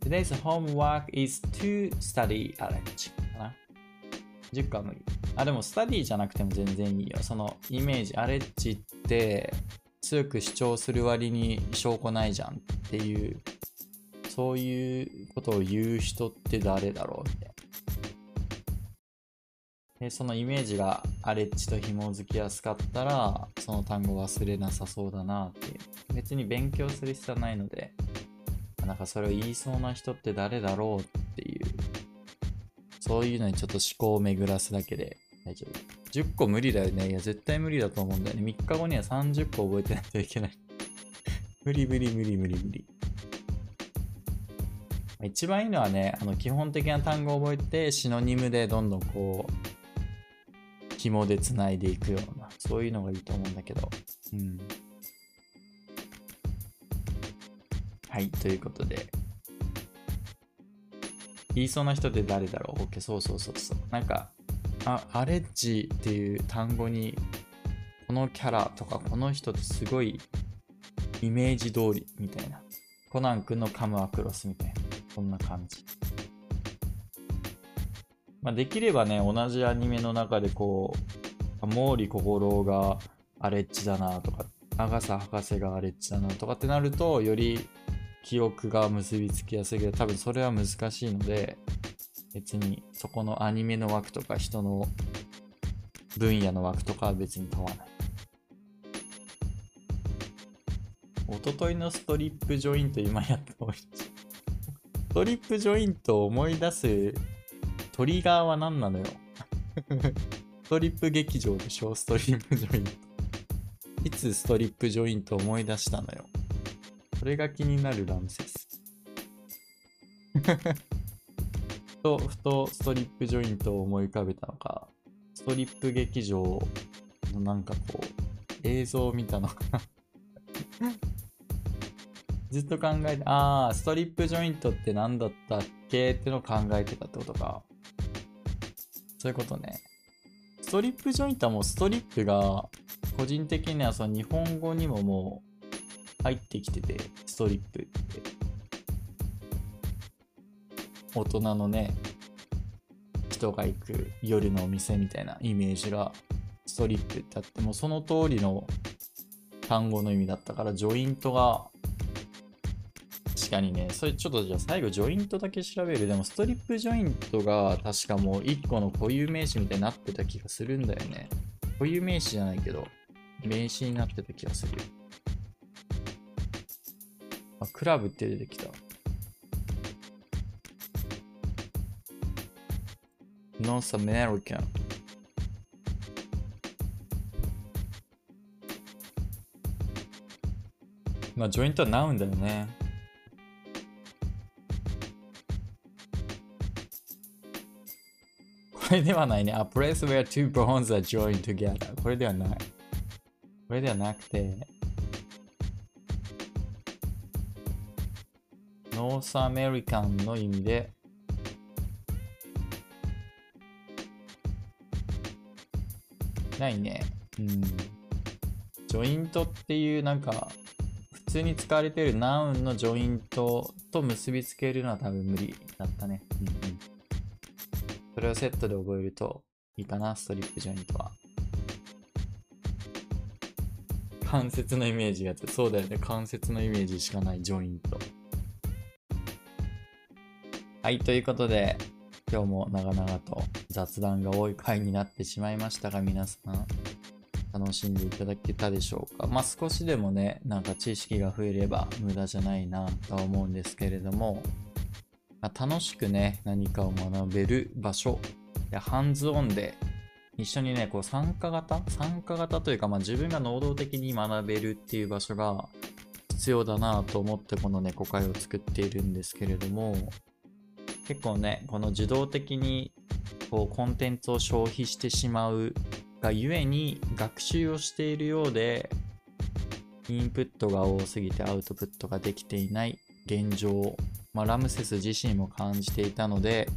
Today's homework is to study Arch. かな。10個は無理。あ、でもスタディじゃなくても全然いいよ。そのイメージ、アレッジって強く主張する割に証拠ないじゃんっていう、そういうことを言う人って誰だろうみたいな。で、そのイメージがアレッジと紐づきやすかったら、その単語忘れなさそうだなって。別に勉強する必要はないので、なんかそれを言いそうな人って誰だろうっていう、そういうのにちょっと思考を巡らすだけで大丈夫。10個無理だよね。いや、絶対無理だと思うんだよね。3日後には30個覚えてないといけない。無理無理無理無理無理。一番いいのはね、あの基本的な単語を覚えて、シノニムでどんどんこう、紐でつないでいくような、そういうのがいいと思うんだけど。うん。はい、ということで。言いそうな人って誰だろう ?OK、そうそうそうそう。なんか、あ、アレッジっていう単語に、このキャラとかこの人ってすごいイメージ通りみたいな。コナン君のカムアクロスみたいな。そんな感じ。まあ、できればね、同じアニメの中でこう、毛利小五郎がアレッジだなとか、長佐博士がアレッジだなとかってなると、より記憶が結びつきやすいけど、多分それは難しいので、別にそこのアニメの枠とか人の分野の枠とかは別に問わない。一昨日のストリップジョイント今やった思い出したストリップジョイントを思い出すトリガーは何なのよ ストリップ劇場でしょストリップジョイント。いつストリップジョイントを思い出したのよ。それが気になるラムセス。と、ふとストリップジョイントを思い浮かべたのか、ストリップ劇場のなんかこう、映像を見たのかな。ずっと考えて、ああ、ストリップジョイントって何だったっけってのを考えてたってことか。そういうことね。ストリップジョイントはもうストリップが、個人的にはその日本語にももう入ってきてて、ストリップって。大人のね、人が行く夜のお店みたいなイメージが、ストリップってあって、もその通りの単語の意味だったから、ジョイントが、確かにね、それちょっとじゃあ最後ジョイントだけ調べる。でもストリップジョイントが確かもう一個の固有名詞みたいになってた気がするんだよね。固有名詞じゃないけど、名詞になってた気がする。あ、クラブって出てきた。North American。まあ、 joint は noun だよね。これではないね。A place where two bones are joined together. これではない。これではなくて、 North American の意味で、ないね。うん。ジョイントっていうなんか、普通に使われているナウンのジョイントと結びつけるのは多分無理だったね。うんうん。それをセットで覚えるといいかな、ストリップジョイントは。関節のイメージがつそうだよね。関節のイメージしかないジョイント。はい、ということで、今日も長々と雑談が多い回になってしまいましたが、皆さん、楽しんでいただけたでしょうか？まあ、少しでもね、なんか知識が増えれば無駄じゃないなとは思うんですけれども、まあ、楽しくね、何かを学べる場所、やハンズオンで一緒にね、こう参加型？参加型というか、まあ、自分が能動的に学べるっていう場所が必要だなと思ってこの猫会を作っているんですけれども、結構ね、この自動的にこうコンテンツを消費してしまうがゆえに学習をしているようで、インプットが多すぎてアウトプットができていない現状、まあ、ラムセス自身も感じていたので、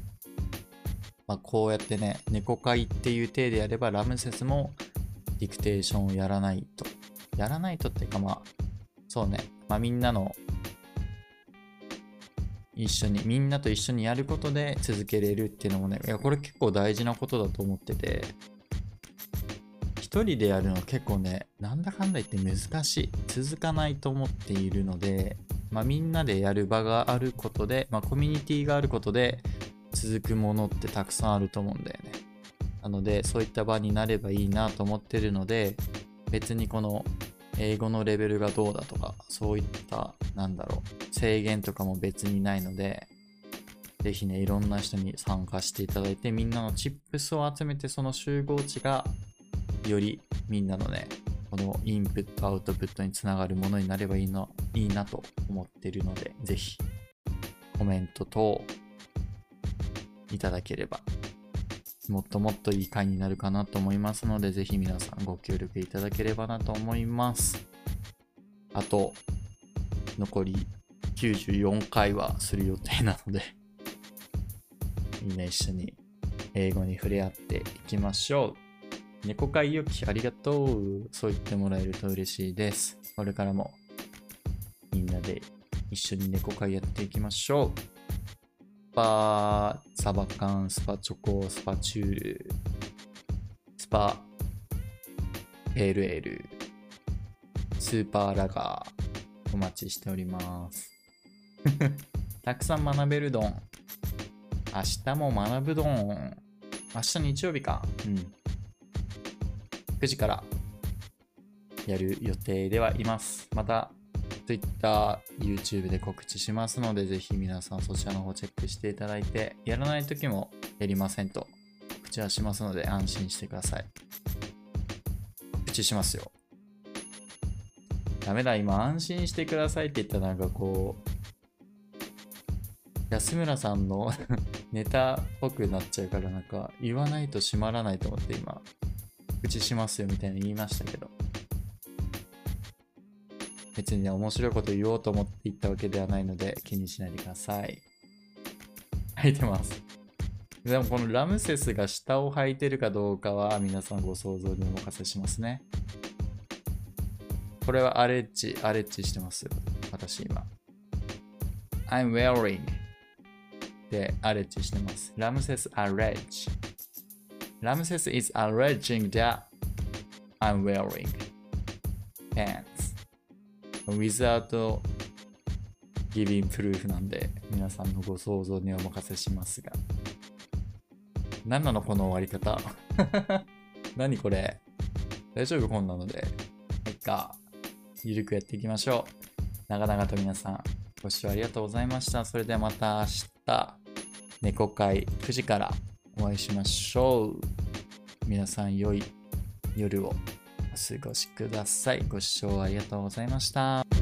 まあ、こうやってね、猫会っていう体でやればラムセスもディクテーションをやらないと。やらないとっていうかまあ、そうね、まあみんなの一緒に、みんなと一緒にやることで続けれるっていうのもね、いや、これ結構大事なことだと思ってて、一人でやるの結構ね、なんだかんだ言って難しい。続かないと思っているので、まあみんなでやる場があることで、まあコミュニティがあることで続くものってたくさんあると思うんだよね。なので、そういった場になればいいなと思ってるので、別にこの英語のレベルがどうだとか、そういった、なんだろう、制限とかも別にないので、ぜひね、いろんな人に参加していただいて、みんなのチップスを集めて、その集合値が、よりみんなのね、このインプット、アウトプットにつながるものになればいいの、いいなと思ってるので、ぜひ、コメント等、いただければ、もっともっといい回になるかなと思いますので、ぜひ皆さんご協力いただければなと思います。あと、残り94回はする予定なので、みんな一緒に英語に触れ合っていきましょう。猫会よきありがとう。そう言ってもらえると嬉しいです。これからもみんなで一緒に猫会やっていきましょう。スパサバ缶、スパチョコ、スパチュール、スパペールエール、スーパーラガー、お待ちしております。たくさん学べるどん。明日も学ぶどん。明日日曜日か。うん。9時からやる予定ではいます。また、Twitter、YouTube で告知しますので、ぜひ皆さんそちらの方チェックしていただいて、やらない時もやりませんと告知はしますので安心してください。告知しますよ。ダメだ、今安心してくださいって言ったらなんかこう、安村さんの ネタっぽくなっちゃうからなんか言わないと閉まらないと思って今、告知しますよみたいに言いましたけど。別にね、面白いこと言おうと思って言ったわけではないので気にしないでください。書いてます。でもこのラムセスが下を履いてるかどうかは皆さんご想像にお任せしますね。これはアレッジ、アレッジしてます。私今。I'm wearing でアレッジしてます。ラムセス allege。ラムセス is alleging that I'm wearing pants without giving proof なんで皆さんのご想像にお任せしますが。何なのこの終わり方？何これ？大丈夫こんなので。はいか。ゆるくやっていきましょう。長々と皆さん、ご視聴ありがとうございました。それではまた明日、猫会9時からお会いしましょう。皆さん良い夜をお過ごしください。ご視聴ありがとうございました。